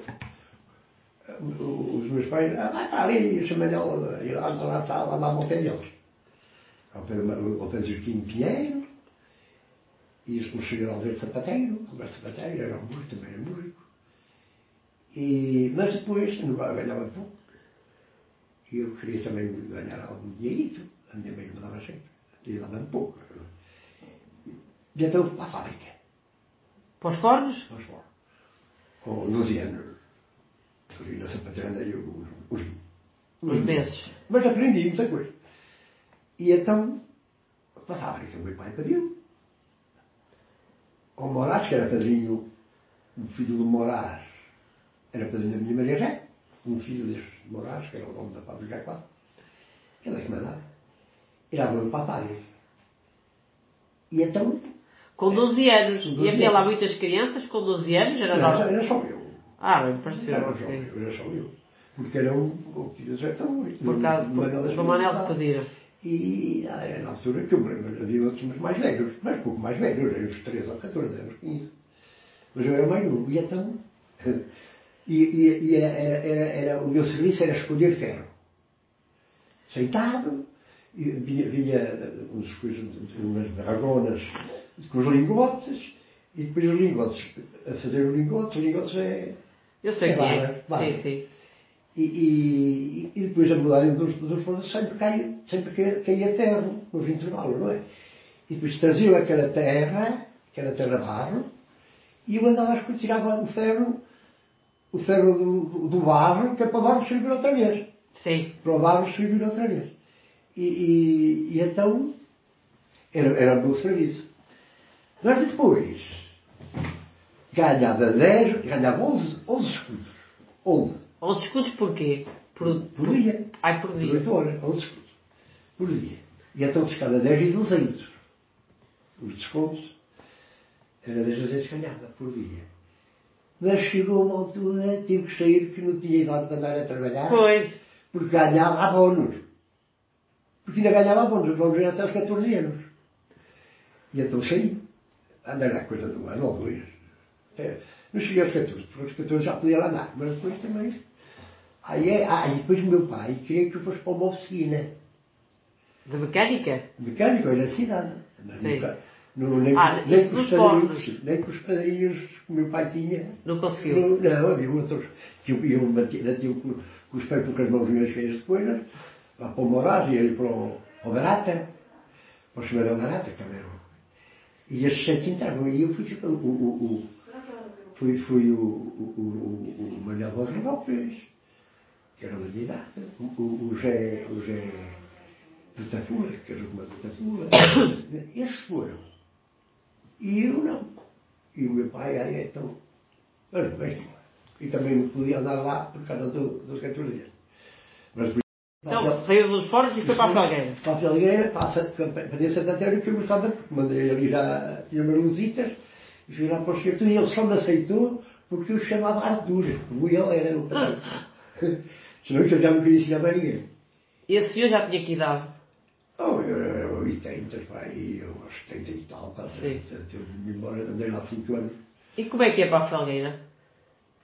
Os meus pais, ah, vai para ali, o Manel, e lá, lá está, lá lá ao pé deles. Ao pé, do- ao pé do Joaquim Pinheiro, e o Sr. Aldeiro Sapateiro, o mestre sapateiro, era um músico, também era músico. E, mas depois, não ganhava pouco. E eu queria também ganhar algum dinheirito. A minha mãe me dava sempre. E dava-me pouco. E então fui para a fábrica.
Para os fornos?
Vamos fora. Com 12 anos. Ali na sapateira andei os, os,
Os meses.
Mas aprendi muita coisa. E então, para a fábrica, o meu pai pediu. O Moraes, que era padrinho, o filho do Moraes, era padrinho da minha Maria Jé, um filho deste Moraes, que era o dono da fábrica A4. Ele é que mandava. E lá vou para a fábrica. E então,
Com 12 anos.
Com
E
12
havia lá muitas crianças com 12 anos? Era
não,
normal?
era só eu.
Ah, bem, pareceu.
Era só eu, era só eu. Porque era um, o filho do Zé Tão,
Por causa
do Manel das
do Que.
E ah, era na altura que eu havia outros mais velhos, mas pouco mais velhos, eram uns 13 ou 14 anos, 15. Mas eu era mais novo, e então. E, e, e era, era, era, o meu serviço era escolher ferro. Sentado, e vinha, vinha uns, coisas, umas dragonas com os lingotes, e depois os lingotes, a fazer os lingotes, os lingotes é.
Eu sei
É
quem é.
barra.
Sim, sim.
E, e, e depois a mudarem dos, dos fornos sempre caía, sempre caía, caía terra nos intervalos, não é? E depois traziam aquela terra, aquela terra barro, e eu andava a tirava o ferro, o ferro do, do barro, que é para o barro servir outra vez.
Sim.
Para o barro servir outra vez. E, e, e então era, era o meu serviço. Mas depois ganhava 10, ganhava 11, 11 escudos. 11.
11 escudos porquê? Por,
Por dia.
Ai, por
Por
dia.
8 horas, 11 escudos. Por dia. E então ficava 10 e 200. Os descontos. Era 10 200 que ganhava por dia. Mas chegou uma altura, tive que sair, que não tinha idade para andar a trabalhar,
Pois.
porque ganhava abonos. Porque ainda ganhava abonos, os abonos eram até aos 14 anos. E então saí. Andei lá coisa de um ano ou dois. Até- Não cheguei aos 14, porque aos 14 já podia lá andar, mas depois também. Aí, é, ah, e depois o meu pai queria que eu fosse para uma oficina.
De mecânica?
Era cidade. Mas
Sim.
nunca- não, nem,
Ah,
nem, com os padrinhos, nem com os padrinhos que o meu pai tinha.
Não conseguiu.
Não, não, havia outros que eu, eu batia com, com os pés com as mãozinhas cheias de coisas, lá para o Moraes e ele para o, o Barata, para o Senhor Barata, que era o- E esses sete entravam e eu fui, o, o, o, foi, foi o, o, o, o Manuel era o, o, o O José de Tafura, que era de Tafura. Esses foram. E eu não. E o meu pai, aí então, mas bem, e também não podia andar lá por causa do, dos 14 anos. Mas,
Então, saiu dos foros e foi para a Felgueira.
para a Felgueira, para Santo António, que eu gostava, porque mandei ali já, tinha umas luzitas, e fui lá para o escritor, e ele só me aceitou porque eu chamava Arthur, como ele era o. Senão que eu já não queria ensinar mais ninguém.
E esse senhor já tinha que idade?
Oh, eu era 80, pai, eu aos 70 e tal, quase
Sim.
80, eu vim embora, andei lá 5 anos,
E como é que é para a Felgueira?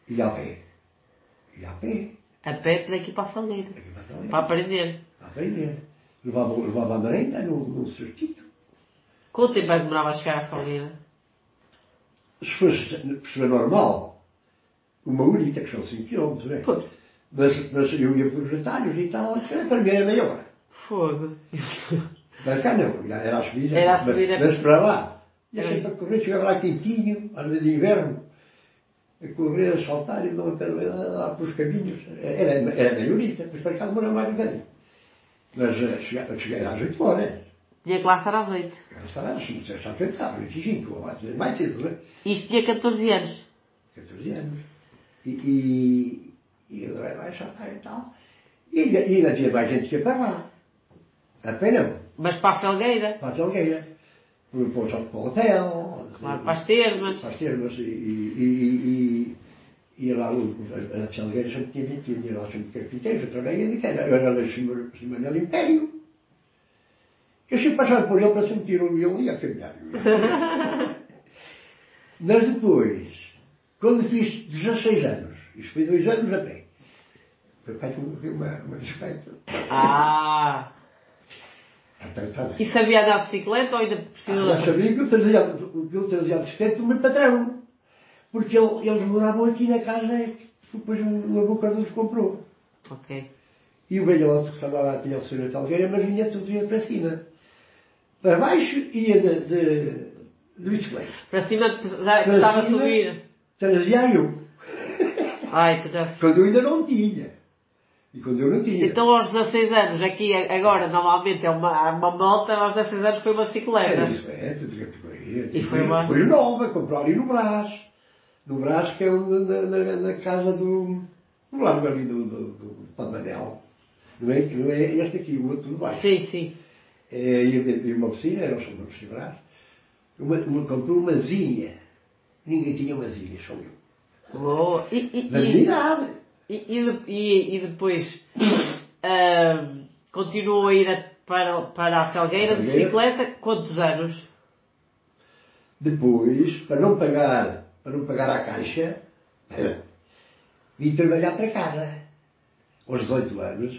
e a pé. E a pé,
A pé ir para a Felgueira.
aqui para.
Para aprender.
A aprender. Levava, levava a merenda num, cestito.
Quanto tempo é que demorava a chegar à Felgueira?
Se fosse pessoa normal, uma horita, que são 5 km, né?
Pois.
Mas, mas eu ia por retalhos e tal, para mim era meia hora.
Fogo.
Para cá não, já era a subida.
Era a subida.
Mas, mas para lá. E
É.
sempre a correr, chegava lá quentinho, às vezes de inverno, a correr, a saltar e não a pé lá pelos caminhos. Era, era meia horita, depois para cá demorava mais um bocadinho. Mas eh, cheguei, cheguei às 8 horas.
Tinha que lá estar às 8.
Era estar às 8 estava, 25, ou às mais cedo, não é?
Isto tinha 14 anos.
14 anos. E, e, e agora vai saltar e tal. E ainda, e ainda tinha mais gente que ia para lá. A pé não.
Mas para a Felgueira.
Para a Felgueira. Para o para o hotel.
Claro, para as termas.
Para as termas. E, e, e, e, e lá a, a Felgueira sempre tinha 21. E lá sempre carpinteiros. Eu trabalhei. Eu era lá em cima, do Império. Eu sempre passava por ele para sentir o ele ia caminhar. Mas depois, quando fiz 16 anos, isto foi dois anos a pé, foi pai me uma, uma bicicleta.
Ah!
Então, bem.
E sabia andar de bicicleta ou ainda precisa
Já sabia que eu trazia, que eu trazia a bicicleta do meu patrão. Porque ele- eles moravam aqui na casa que depois o avô Cardoso comprou.
Ok.
E o velhote que estava lá tinha o senhor Talgueira, mas vinha todo dia para cima. Para baixo ia de, de, de bicicleta.
Para cima já
Para
começava a
cima,
subir.
Trazia eu.
Ai, que já...
Quando eu ainda não tinha. E quando eu não tinha.
Então aos 16 anos, aqui agora normalmente é uma, uma moto, aos 16 anos foi uma
Era
bicicleta.
bicicleta de categoria.
E foi uma-
Foi nova, comprou ali no Brás. No Brás, que é onde- na, na, na casa do. No largo ali do, do, do. Não é, não é este aqui, o outro do baixo.
Sim, sim.
É, e, uma oficina, era o São Brás. Uma, uma, comprou uma zinha. Ninguém tinha uma zinha, só eu.
E, e, e-. E, e, de- depois ahm, continuou a ir a- para, para a Felgueira de bicicleta quantos anos?
Depois, para não pagar, para não pagar a caixa, vim trabalhar para casa. Aos 18 anos,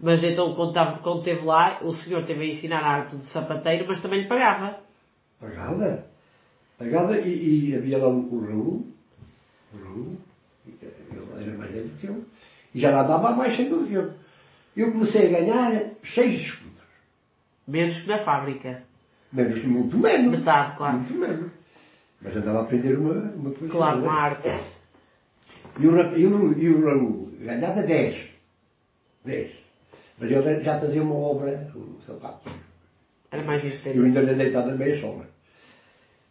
Mas então quando, estava- quando esteve lá, o senhor teve a ensinar a arte do sapateiro, mas também lhe pagava.
pagava. Pagava e, e havia lá um, um Raul, o Raul, ele era mais velho que eu, e já lá dava mais do que eu. Eu comecei a ganhar seis escudos.
Menos que na fábrica.
Menos, muito menos.
Metade, claro.
Muito menos. Mas andava a aprender uma, uma coisa.
Claro,
é?
uma arte.
E o, Ra- e o, Raul ganhava 10. 10. Mas ele já fazia uma obra, o sapato.
Era mais
Eu
experiente.
ainda lhe deitado a meia sola.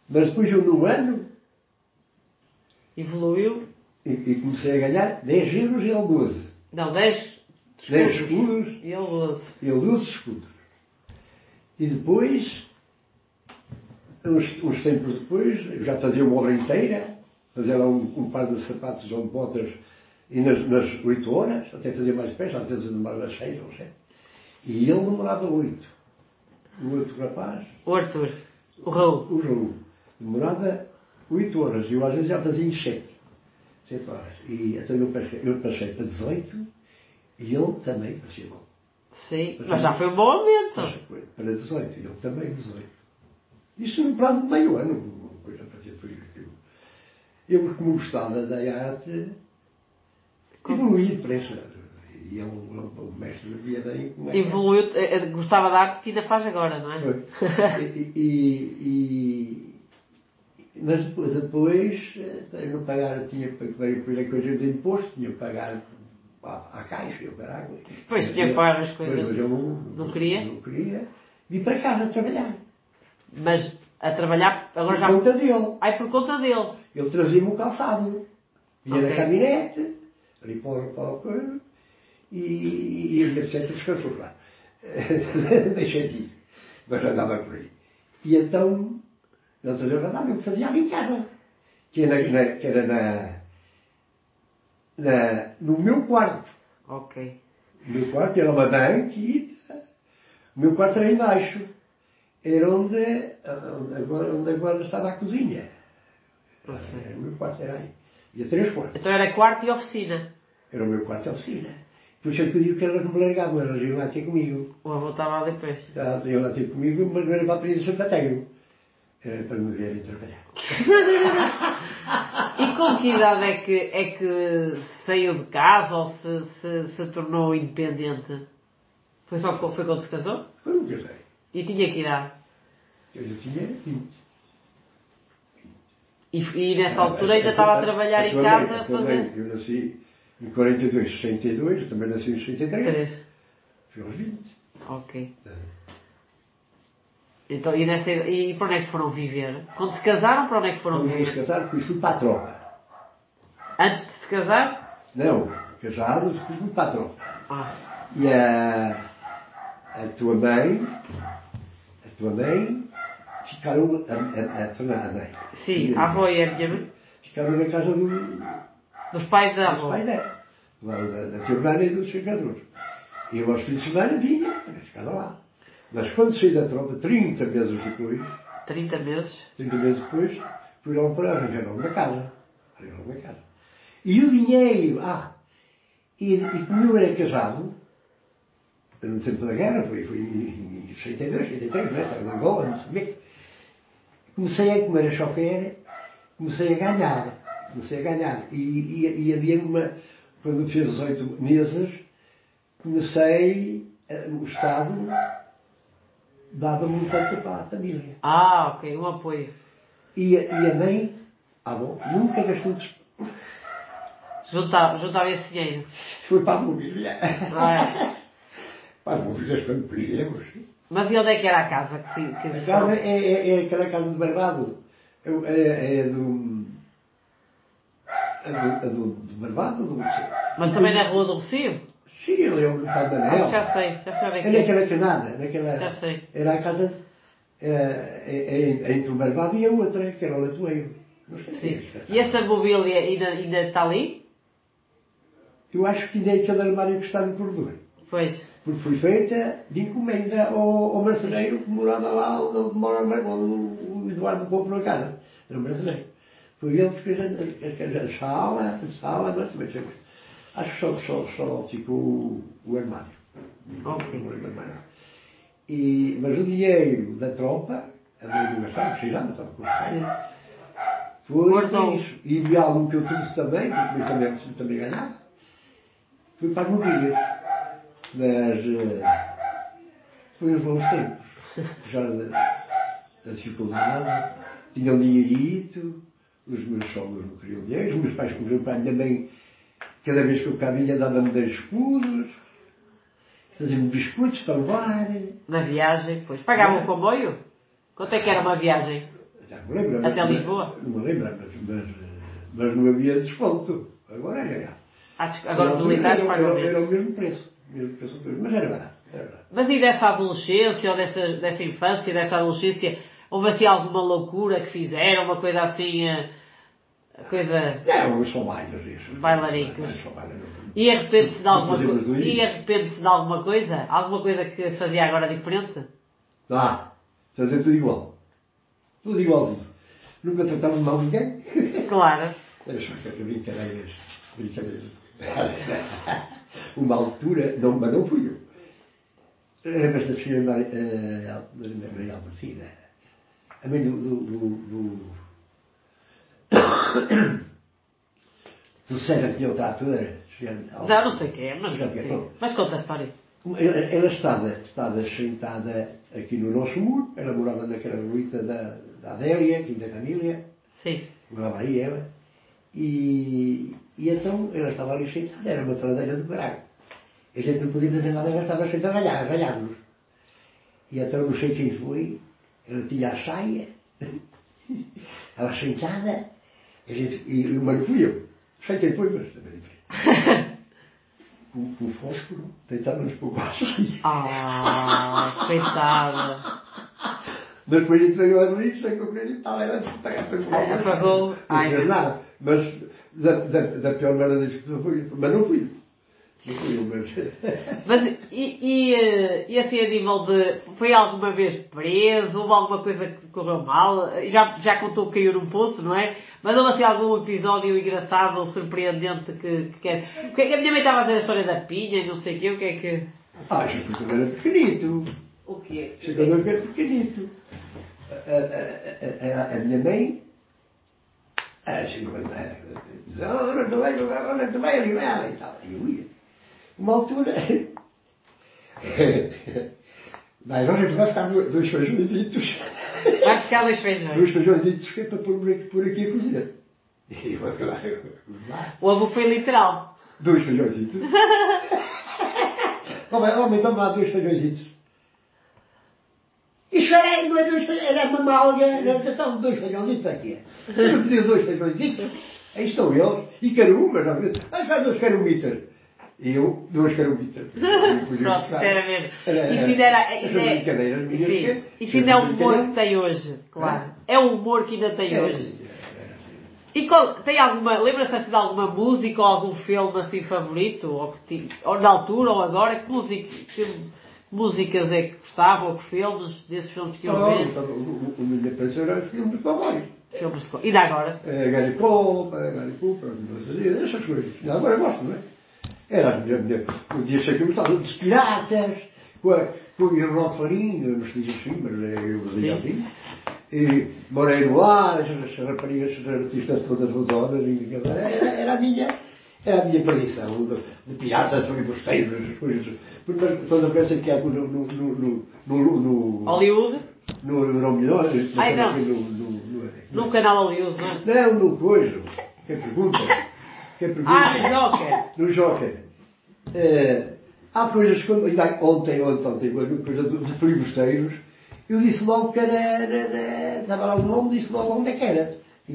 Mas depois eu no ano
Evoluiu.
e, e comecei a ganhar 10 euros e ele 12.
Não, 10
10
escudos. E ele 12.
e ele 12 escudos. E depois, uns, uns tempos depois, eu já fazia uma obra inteira, fazia lá um, um par de sapatos ou de botas e nas, nas 8 horas, até fazia mais depressa, às vezes demorava 6 ou 7. E ele demorava 8. O outro rapaz,
O Arthur. O Raul.
o Raul, demorava 8 horas e eu às vezes já fazia em 7. 7 horas. E então eu passei, eu passei para 18 e ele também passei mal.
Sim. Mas já foi um bom aumento.
Para 18, ele também 18. Isso num prazo de meio ano, uma coisa parecida foi aquilo. Eu, como gostava da arte, evoluí depressa. E ele, o mestre via bem como é é.
Evoluiu. eh, eh, Gostava da arte que ainda faz agora, não é?
Foi. E, e, e, Mas depois, eh, para não pagar, tinha que por a coisa de imposto, tinha que pagar à, à caixa, eu caralho.
Pois tinha que pagar as
Pois,
coisas.
mas eu não,
Não queria?
Não queria. Vim para casa trabalhar.
Mas a trabalhar, agora
Por
já.
conta dele.
Ai, por conta dele.
Ele trazia-me o calçado. Vinha
Ok.
na caminhonete, ali para o para o coisa, e, e a minha bicicleta descansou lá. Deixei de ir. Mas andava por aí. E então, ele trazia o calçado, eu fazia em casa. Que era, na, que era na, na, no meu quarto.
Ok.
O meu quarto era uma banquita. O meu quarto era embaixo. Era onde, agora, onde agora estava a cozinha.
Ok.
O meu quarto era aí. Havia três quartos.
Então era quarto e oficina.
Era o meu quarto de oficina. Por isso é que eu digo que elas não me largavam, elas iam lá ter comigo.
O avô estava ali depois.
Elas Iam lá ter comigo, mas não era para a Princesa Pateiro. Era para me verem trabalhar.
E com que idade é que, é que saiu de casa ou se, se, se tornou independente? Foi só foi quando se casou?
Foi um casei.
E tinha que idade?
Eu já tinha 20.
E, e nessa altura ainda estava a trabalhar em casa a fazer.
eu nasci em 42, 62, eu também nasci em 63.
Três.
Fui aos 20.
Ok. Então, e, nessa, e para onde é que foram viver? Quando se casaram, para onde é que foram
Quando
viver?
casar, depois fui para a tropa.
Antes de se casar?
Não, casado, fui para a tropa.
Ah,
E a, a tua mãe, a tua mãe, ficaram, a, a, a, Fernanda, a mãe.
sim, a avó e a minha mãe.
Ficaram na casa do,
Dos pais da
dos
avó.
pais dela, lá da, da tua irmã e dos seus cadores. E eu aos fins de semana vinha, ficava lá. Mas quando saí da tropa, 30 meses depois,
30 meses.
30 meses depois, fui lá para arranjar uma casa. Arranjar uma casa. E o dinheiro, ah, e, e como eu era casado, no tempo da guerra, foi, foi em 62, 63, né? estava em Angola, não quê. Comecei a, como era chofer, comecei a ganhar. Comecei a ganhar. E, e, e havia uma, quando fiz 18 meses, comecei, o Estado dava-me um tanto para a família.
Ah, ok, um apoio.
E, a- e a mãe, ah bom, nunca gastou
Juntava, juntava esse dinheiro.
Foi para a mobília.
Ah,
Para as mobílias quando podíamos.
Mas e onde é que era a casa que, que
A casa é, é, é aquela casa de Barbado. É, é, é do. É do, é do, do Barbado? Do,
Mas também na Rua do Rocio?
Sim, ele é o Pai
Acho
Manel.
que já sei, já sei é
É
que é.
naquela canada. Naquela,
Já sei.
Era a casa. É, é, é entre o Barbado e a outra, que era o Latoeiro. É
Sim.
esta.
E essa mobília ainda, ainda está ali?
Eu acho que ainda é aquele armário que está no corredor.
Pois.
Porque foi feita de encomenda ao, ao marceneiro que morava lá onde, mora, onde o Eduardo comprou a casa. Era um brasileiro. Foi ele que fez a, a, a sala, a sala, mas também. Acho que só, só, só ficou o, o armário.
Ok.
O armário. E, mas o dinheiro da tropa, a do gastava, precisava, estava com o pai. Foi para isso. E algo que eu trouxe também, porque eu também, também ganhava, foi para as mobílias. Mas eh, foi os bons tempos. Já da, da dificuldade, tinha um dinheirito, os meus sogros não queriam dinheiro, os meus pais, o meu pai também, cada vez que vinha, dava-me 10 escudos, fazia-me biscoitos para levar.
Na viagem, pois. Pagavam o comboio? Quanto é que era uma viagem?
Já me lembro.
Até
mas-
Lisboa?
Não me lembro, mas, mas, eh, mas não havia desconto. Agora já. já.
Acho que Agora os militares pagam
era, era o mesmo preço. Mesmo preço mas era barato. Era barato.
Mas e dessa adolescência, ou dessa, dessa infância, dessa adolescência, houve assim alguma loucura que fizeram, uma coisa assim, coisa...
Não, só bailas isso.
Bailaricos.
Mas só bailas, não.
E arrepende-se de alguma coisa? E arrepende-se de alguma coisa? Alguma coisa que fazia agora diferente?
Ah, fazer tudo igual. Tudo igualzinho. Nunca tratava mal ninguém.
Claro.
Era só aquelas brincadeiras. Brincadeiras. Uma altura, não, mas não fui eu. Lembras da senhora eh, Maria Albertina? A mãe do. do, do, do, do César que tinha o trator? senhora-
Não, não sei o que é, mas,
que
mas conta a história.
ela, estava, estava sentada aqui no nosso muro, ela morava naquela ruíta da, da Adélia, da família,
Sim.
Morava aí ela. E, e então ela estava ali sentada, era uma faladeira de baralho. A gente não podia fazer nada, ela estava sentada a ralhar, ralhar-nos. E então não sei quem foi, ela tinha a saia, ela sentada, gente, e, e o fui eu. Sei quem foi, mas também foi. Com, com fósforo, deitávamos para o baixo.
Ah, coitada.
Depois gente veio a sei que o menino estava era para
apagou.
Não
Ai.
nada. Mas da, da, da pior maneira que fui. Mas não fui. Mas.
E, e, eh, e assim a nível de. Foi alguma vez preso? Houve alguma coisa que correu mal? Já, já contou que caiu num poço, não é? Mas houve assim algum episódio engraçado ou surpreendente que, que quer. Porque a minha mãe estava a dizer a história da pinha e não sei o quê, o que é que.
Ah, já fui quando era pequenito.
O quê?
Já quando era pequenito. A, a, a, a, a minha mãe. Era assim como era. Olha, tu vai, olha, tu vai aliviar e tal. E eu ia. Uma altura. Vai, agora vai ficar dois feijõezitos.
Vai buscar dois feijões.
Dois feijõezitos que é para pôr aqui, pôr aqui a cozinhar. E eu, claro, lá.
O avô foi literal.
Dois feijõezitos. Homem, homem, vamos lá, dois feijõezitos. Isto era, não é dois feijões, era uma malga, era então dois feijõezitos aqui. Eu não pedi dois feijõezitos. Aí estão eles. E carumas, às vezes. Mas faz dois carumitas. E eu, duas carumitas.
Pronto, isso era mesmo. Isso ainda era.
Essas
ainda é-
brincadeiras minhas.
Sim. Isso ainda é o humor que tem hoje, claro. É o humor que ainda tem
É,
hoje. E qual, tem alguma, lembra-se assim de alguma música ou algum filme assim favorito? Ou, que ou na altura ou agora? Que, música, que músicas é que gostava ou que filmes desses filmes que eu
Oh,
vi?
então, o, o, o meu pensar era filmes de cowboys.
Filmes de co- E da agora?
É, Gary é, Gary Cooper, essas coisas. Agora gosto, não é? Era a minha, minha, um dia sei que eu gostava dos piratas, com, a, com o Ron Farinho, não se diz assim, mas é, eu dizia assim. E morei no ar, essas raparigas, essas artistas todas rodonas, e, era, era a minha, era a minha perdição, de, de piratas, filibusteiros, essas coisas. Mas toda a peça que há no, no, no, no, no, no,
Hollywood?
no Euromilhões,
não.
no, no, no, no,
No canal Hollywood, não é?
não, no coisa. Quem pergunta? Quem pergunta?
Ah, no Joker!
No Joker. Eh, há coisas que, ainda ontem, ontem, ontem, uma coisa de, de filibusteiros, eu disse logo que era, era, era, lá o nome, disse logo onde é que era. E,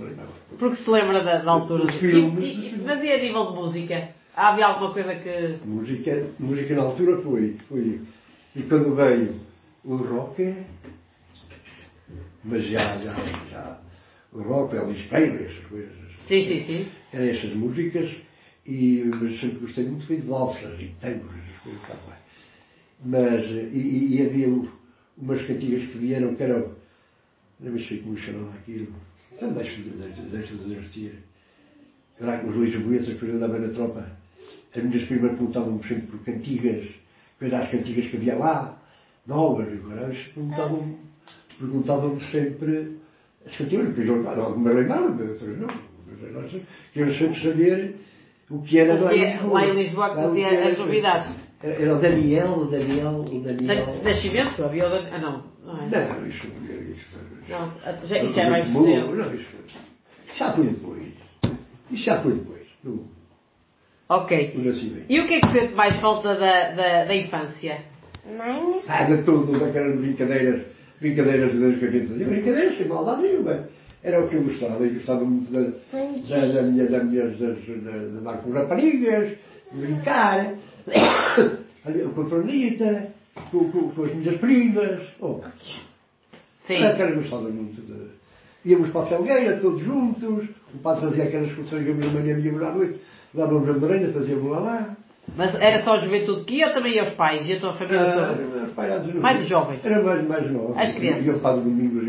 lembrava.
Porque se lembra da, da altura.
Os
do-
filmes,
E, e, mas e a nível de música? Havia alguma coisa que.
música, música na altura foi, foi, e quando veio o rock, mas já, já, já, o rock, Elvis Presley, essas coisas.
Sim, sim, sim.
eram essas músicas, e, mas sempre gostei muito de valsas e tangos, essas coisas vai. Mas, e, e- e havia um- umas cantigas que vieram que eram, não sei como chamava aquilo, não deixo de. Era com os Luís Boetas, eu andava na tropa, as minhas primas perguntavam-me sempre por cantigas, quais eram as cantigas que havia lá, novas, e agora perguntavam-me perguntavam sempre as cantigas, que eu algumas lembravam, outras não. Elas Queriam sempre saber o que era
O
lá
que
em
é-
Lisboa.
lá em Lisboa que fazia
era-
as novidades.
Era, era o Daniel, o Daniel, o Daniel.
Na- Nascimento? Havia o da- Ah, não. Não, é.
Não, isso, isso,
não já- isso é mais cedo.
Não, isso já foi depois. Isso já foi depois, no,
Ok.
no nascimento.
E o que é que sente mais falta da, da, da infância?
Mãe,
Ah, de tudo, daquelas brincadeiras, brincadeiras de Deus que a gente fazia. Brincadeiras sem maldade nenhuma. Era o que eu gostava. Eu gostava muito da, da, da minha, da minhas, das, da, de andar com raparigas, de brincar, ali, com a Fernita, com, com, com as minhas primas. Oh,
Sim.
era que eu gostava muito de... Íamos para a Felgueira, todos juntos, o padre fazia aquelas excursões que a minha mãe íamos à noite, dávamos a fazíamos lá lá.
Mas era só a juventude que ia ou também ia os pais e a tua família
Ah,
toda?
era mais
jovens.
Era mais, mais novos.
As crianças.
Iam para. Íamos a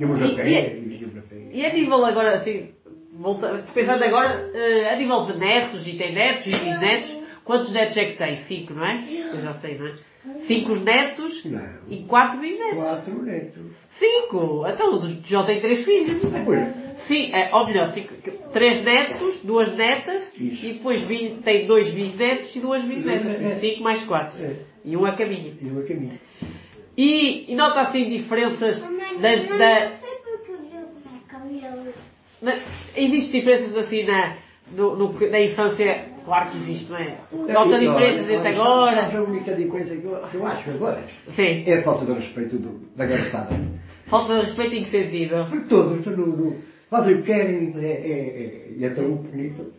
E- e-
a.
E nível agora, assim, volta, pensando agora, eh, a nível de netos, e tem netos e bisnetos, quantos netos é que tem? Cinco, não é? Eu já sei, não é? Cinco netos
Não.
e quatro bisnetos.
Quatro netos.
Cinco! Então João tem três filhos.
Depois,
Sim, é, ou melhor, cinco, três netos, duas netas,
Isso.
e depois bis- tem dois bisnetos e duas bisnetas.
É.
Cinco mais quatro.
É.
E um a caminho.
iam a caminho.
E, e nota assim diferenças
Mamãe,
das,
eu
da,
não sei porque é eu...
na, Existem diferenças assim na, no, no, na infância? Claro que existe, não é? Nota diferenças entre agora.
A única coisa que eu, que eu acho agora
Sim.
é a falta de respeito do, da garotada.
Falta de respeito em que sentido?
Porque todos no, no, fazem o que querem é, é, é, e até o bonito.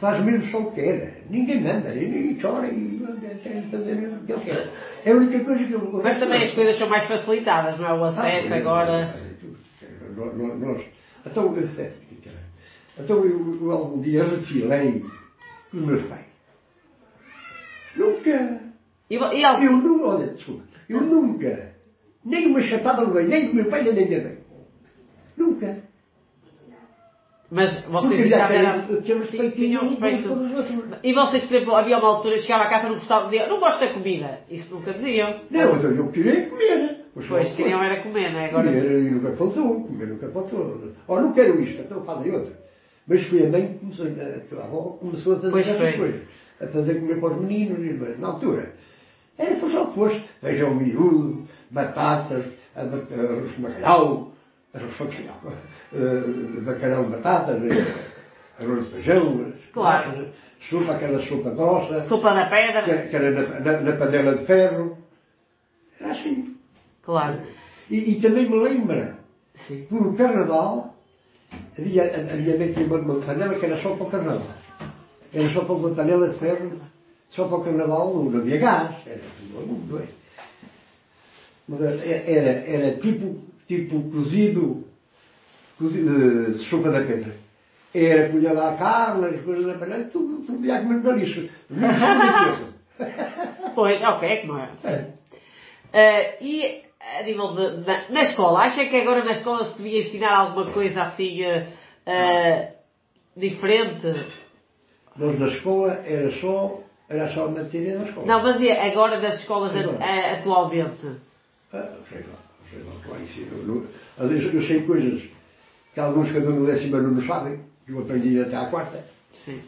Faz mesmo só o que quer. Ninguém manda, ninguém chora e fazer o que eles querem. É a única coisa que eu.
Mas também as coisas são mais facilitadas, não é? O acesso agora.
Nós, então, então eu, eu algum dia refilei os meus pais. Nunca.
E, e algo-
Eu nunca, olha, desculpa, eu nunca, nem uma chapada levei, nem com o meu pai, nem com a minha mãe. Nunca.
Mas
Porque
vocês
já
eram.
respeito
tinham respeito. E vocês, por exemplo, havia uma altura, chegava a casa e não gostava, dizia, não gosto da comida. Isso nunca diziam.
Não, mas eu, queria comer.
Pois,
só
queriam era comer, não é? Agora.
Comer e nunca faltou, comer nunca faltou. Ou não quero isto, então fazem outra. Mas foi a mãe que começou, a, a avó começou a fazer
Pois
coisas. A fazer comer para os meninos, e- mas na altura. Era só oposto. Feijão miúdo, batatas, a ba- arroz arroz com bacalhau, eh, bacalhau de batatas, arroz de feijão,
Claro.
sopa, aquela sopa grossa,
Sopa
que
pedra.
era, que era na, na- na panela de ferro. Era assim.
Claro.
E, e também me lembra,
Sim.
por o carnaval, havia, a, a minha mãe tinha uma, panela que era só para o carnaval. Era só para uma panela de ferro, só para o carnaval não, não havia gás. Era tudo não é? Mas era, era, era tipo, tipo cozido, cozido eh, sopa da pedra. Era, punha a carne, as coisas na panela, tudo, tudo ia comer no lixo. Lixo,
Pois, ok, que não é?
É.
Eh, e a nível de. Na, na escola, acha que agora na escola se devia ensinar alguma coisa assim eh, eh, diferente?
Nós na escola era só, era só a matéria da escola.
Não, mas e agora das escolas
Agora.
eh, atualmente?
Ah, sei lá, lá, claro, isso eu, não- às vezes eu sei coisas que alguns que andam no décimo ano não sabem, que eu aprendi até à quarta.
Sim.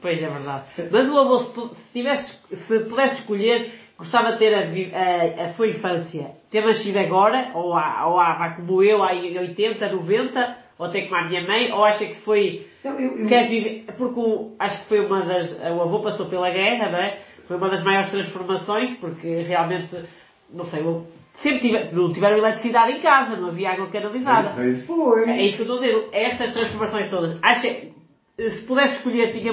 Pois é verdade. Mas o avô, se, tivesse, se pudesse escolher, gostava de ter a, a- a sua infância, ter nascido agora, ou há, ou há, como eu, há em 80, 90, ou até como a minha mãe, ou acha que foi
Não, eu, eu,
Queres viver? Porque o- acho que foi uma das. O avô passou pela guerra, não é? Foi uma das maiores transformações, porque realmente, não sei, eu- sempre tive, não tiveram eletricidade em casa, não havia água canalizada.
Depois.
É isso que eu estou a dizer. Estas transformações todas, acha, se pudesse escolher, tinha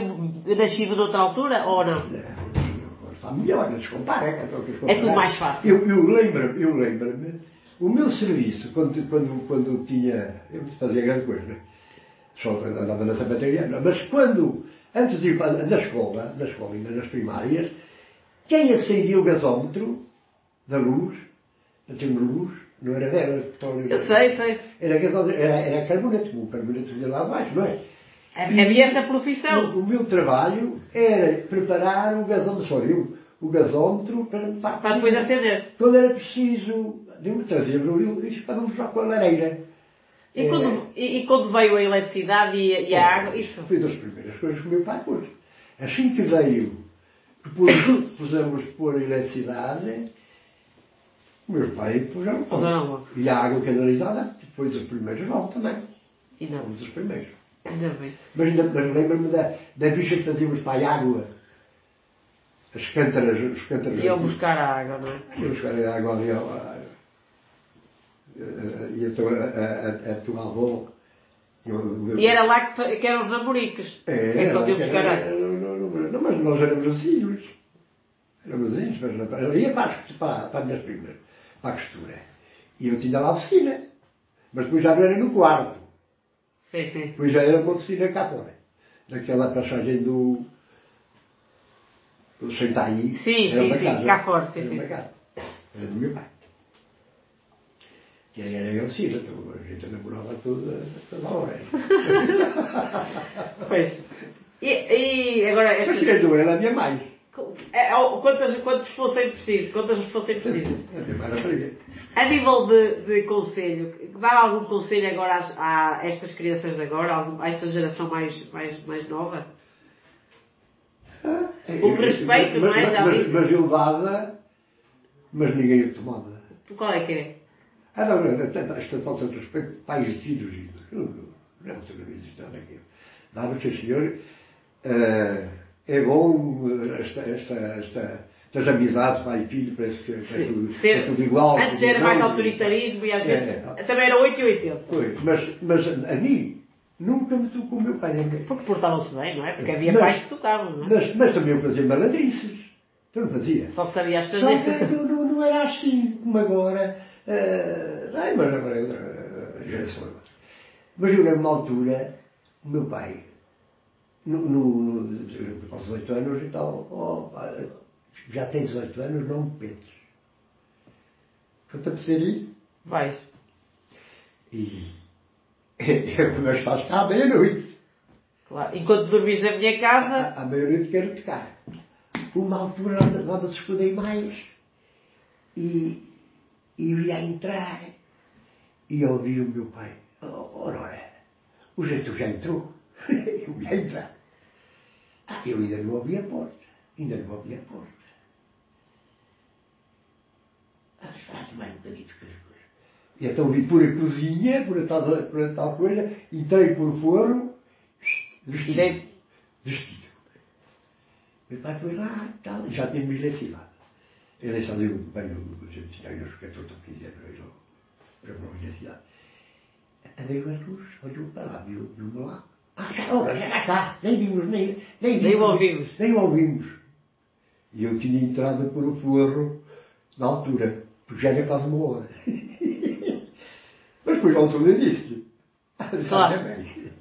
nascido noutra altura ou não?
Não, melhor, se compara. É,
É tudo mais fácil.
Eu, eu lembro-me, eu lembro-me, o meu serviço, quando, quando, quando tinha, eu fazia grande coisa, só andava na sapataria, não, mas quando, antes de ir para, na escola, na escola ainda nas primárias, quem acendia o gasómetro da luz, luz, não era dela, petróleo.
Eu sei, sei.
Era, era, era carboneto, o carboneto vinha lá abaixo, não é?
Havia essa profissão.
O, o meu trabalho era preparar o gasómetro, só eu, o gasómetro para, para,
Para depois acender.
Quando era preciso, eu trazia o para não usar com a lareira.
E
É.
quando, e, e quando veio a eletricidade e, e a água, isso.
Foi das primeiras coisas que o meu pai pôs. Assim que veio, que pus- pusemos pôr a eletricidade, o meu pai pôs a
Pôs a água.
E a água canalizada, depois os primeiros não também.
E não,
Fomos os primeiros.
ainda bem.
Mas, ainda- mas lembro-me da, da ficha que fazíamos para a água. As cântaras, os cântaras.
Iam buscar a água, não é?
Iam buscar a água ali ao. a- a- E então a, a, a, tua avó. eu- eu-
E era lá que, que eram os namoricos.
É,
que é que
era,
iam buscar
era,
água.
não, não, não, não, mas nós éramos vizinhos. Éramos vizinhos, mas não- eu ia para, as- para, para as minhas primas, para a costura. E eu tinha lá a oficina. Mas depois já não era no quarto.
Sim, sim.
Depois já era uma oficina cá fora. Naquela passagem do. do Sentaí.
Sim,
era
sim,
uma
sim,
casa.
cá fora, sim,
era
sim.
uma casa. Era do meu pai. Que era a oficina, então a gente namorava toda, toda a hora.
Pois. E, e agora
Mas
estas.
tirando ela, havia mais.
É, quantas, quantas fossem precisas? Quantas fossem precisas? A nível de, de conselho, dar algum conselho agora às, a estas crianças de agora, a esta geração mais, mais, mais nova? O respeito,
mas,
não é?
mas-
Já
mas, mas dava mas ninguém o tomava.
Qual é que é?
Ah, não, não, não, esta falta de respeito, pais e filhos, e não, não, não é televisão nada aquilo. Dava-se, senhor, eh, é bom eh, esta, esta, esta, estas amizades, pai e filho, parece que, é, tudo,
Ser-
é tudo igual.
Antes era mais autoritarismo e às
É,
vezes
é.
também era 8 e 80.
Pois, mas, mas a mim, nunca me tocou o meu pai.
Porque portavam-se bem, não é? Porque havia
Mas-
pais que tocavam, não é?
Mas, mas também eu fazia malandrices. Eu não fazia.
Só que sabias
Só
fazer.
que não, não, não era assim como agora. eh, ai, mas agora outra geração. Mas eu, numa altura, o meu pai, no, no, no, aos 18 anos e tal, oh, já tem 18 anos, não me pedes. Foi para ir
Vais.
e eu começo a estar à meia-noite.
Claro. Enquanto dormis na minha casa,
À, à meia-noite quero tocar. Uma altura nada, se escudei mais. E, e eu ia entrar e ouvi o meu pai. Oh, ora, o jeito já entrou. eu ia entrar. Ah, eu ainda não ouvi a porta. Ainda não ouvi a porta. Ah, está a tomar um bocadinho de coisas. E então vi por a cozinha, por a tal, por a tal coisa, entrei por forno, vestido. Vestido. Meu pai foi lá e tal, já tínhamos lecionado. Ele saiu bem, a gente tinha uns 14 ou 15 anos, para uma universidade. Veio a luz, olhou para lá, viu, viu-me lá. Ah, já, ora, já está, nem vimos, nem, nem vimos.
Nem ouvimos.
Nem ouvimos. E eu tinha entrado por o forro na altura, porque já era quase uma hora. Mas depois a altura disse-lhe.
Claro.
"Olha bem."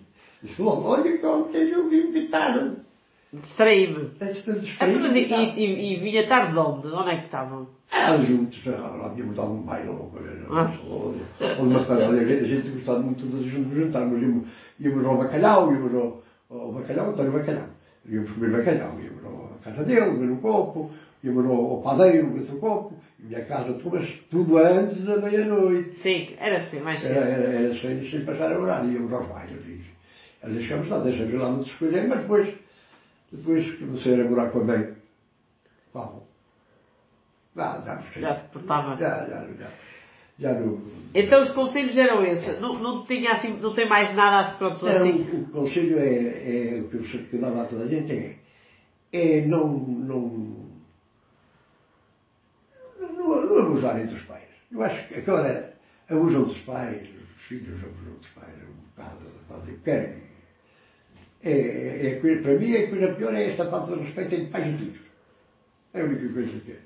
Disse logo, olha que ontem eu vim guitarra.
Distraí-me. Então, e, e, e vinha tarde de onde? Onde é que estavam?
Ah, juntos, lá tínhamos dado um baile ou coisa.
Ah.
Uma. A gente- gostava muito de juntarmos. Íamos, íamos ao bacalhau, íamos ao, ao bacalhau, António Bacalhau. Íamos comer bacalhau, íamos à casa dele, ver um copo, íamos ao, ao padeiro, ver outro copo, e minha casa, tudo, mas tudo antes da meia-noite.
Sim, era assim, mais cedo.
Era, era, era sem, sem passar a horário, íamos aos bailes. E deixamos lá, deixamos lá muito escolher, mas depois, depois comecei a namorar com a mãe. Paulo. Já, já, não.
Já se portava.
Já, já, já. Já não.
Então os conselhos eram esses. Não, não tinha assim, não tem mais nada pronto
É,
assim.
o, o conselho é, é o que eu sei que eu dava a toda a gente é, é não, não, não, não, não abusar entre os pais. Eu acho que agora abusam dos pais, os filhos abusam dos pais, fazem o que querem. É, é, coisa- para mim a coisa pior é esta falta de respeito entre pais e filhos. É a única coisa que,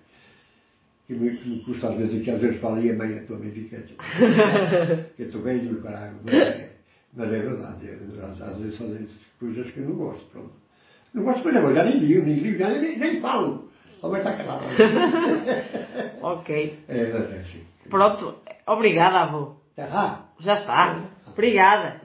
que, me, que me custa às vezes, que às vezes falo, e a mãe, a tua mãe fica, que eu estou bem no caralho, mas é, mas é verdade, é, às, às vezes fazem coisas que eu não gosto, pronto. Não gosto, mas eu já nem ligo, nem ligo, já nem, nem falo. Só vai estar calado.
Ok.
é, mas é assim.
Pronto. Obrigada, avô.
Ah,
Já está. Obrigada.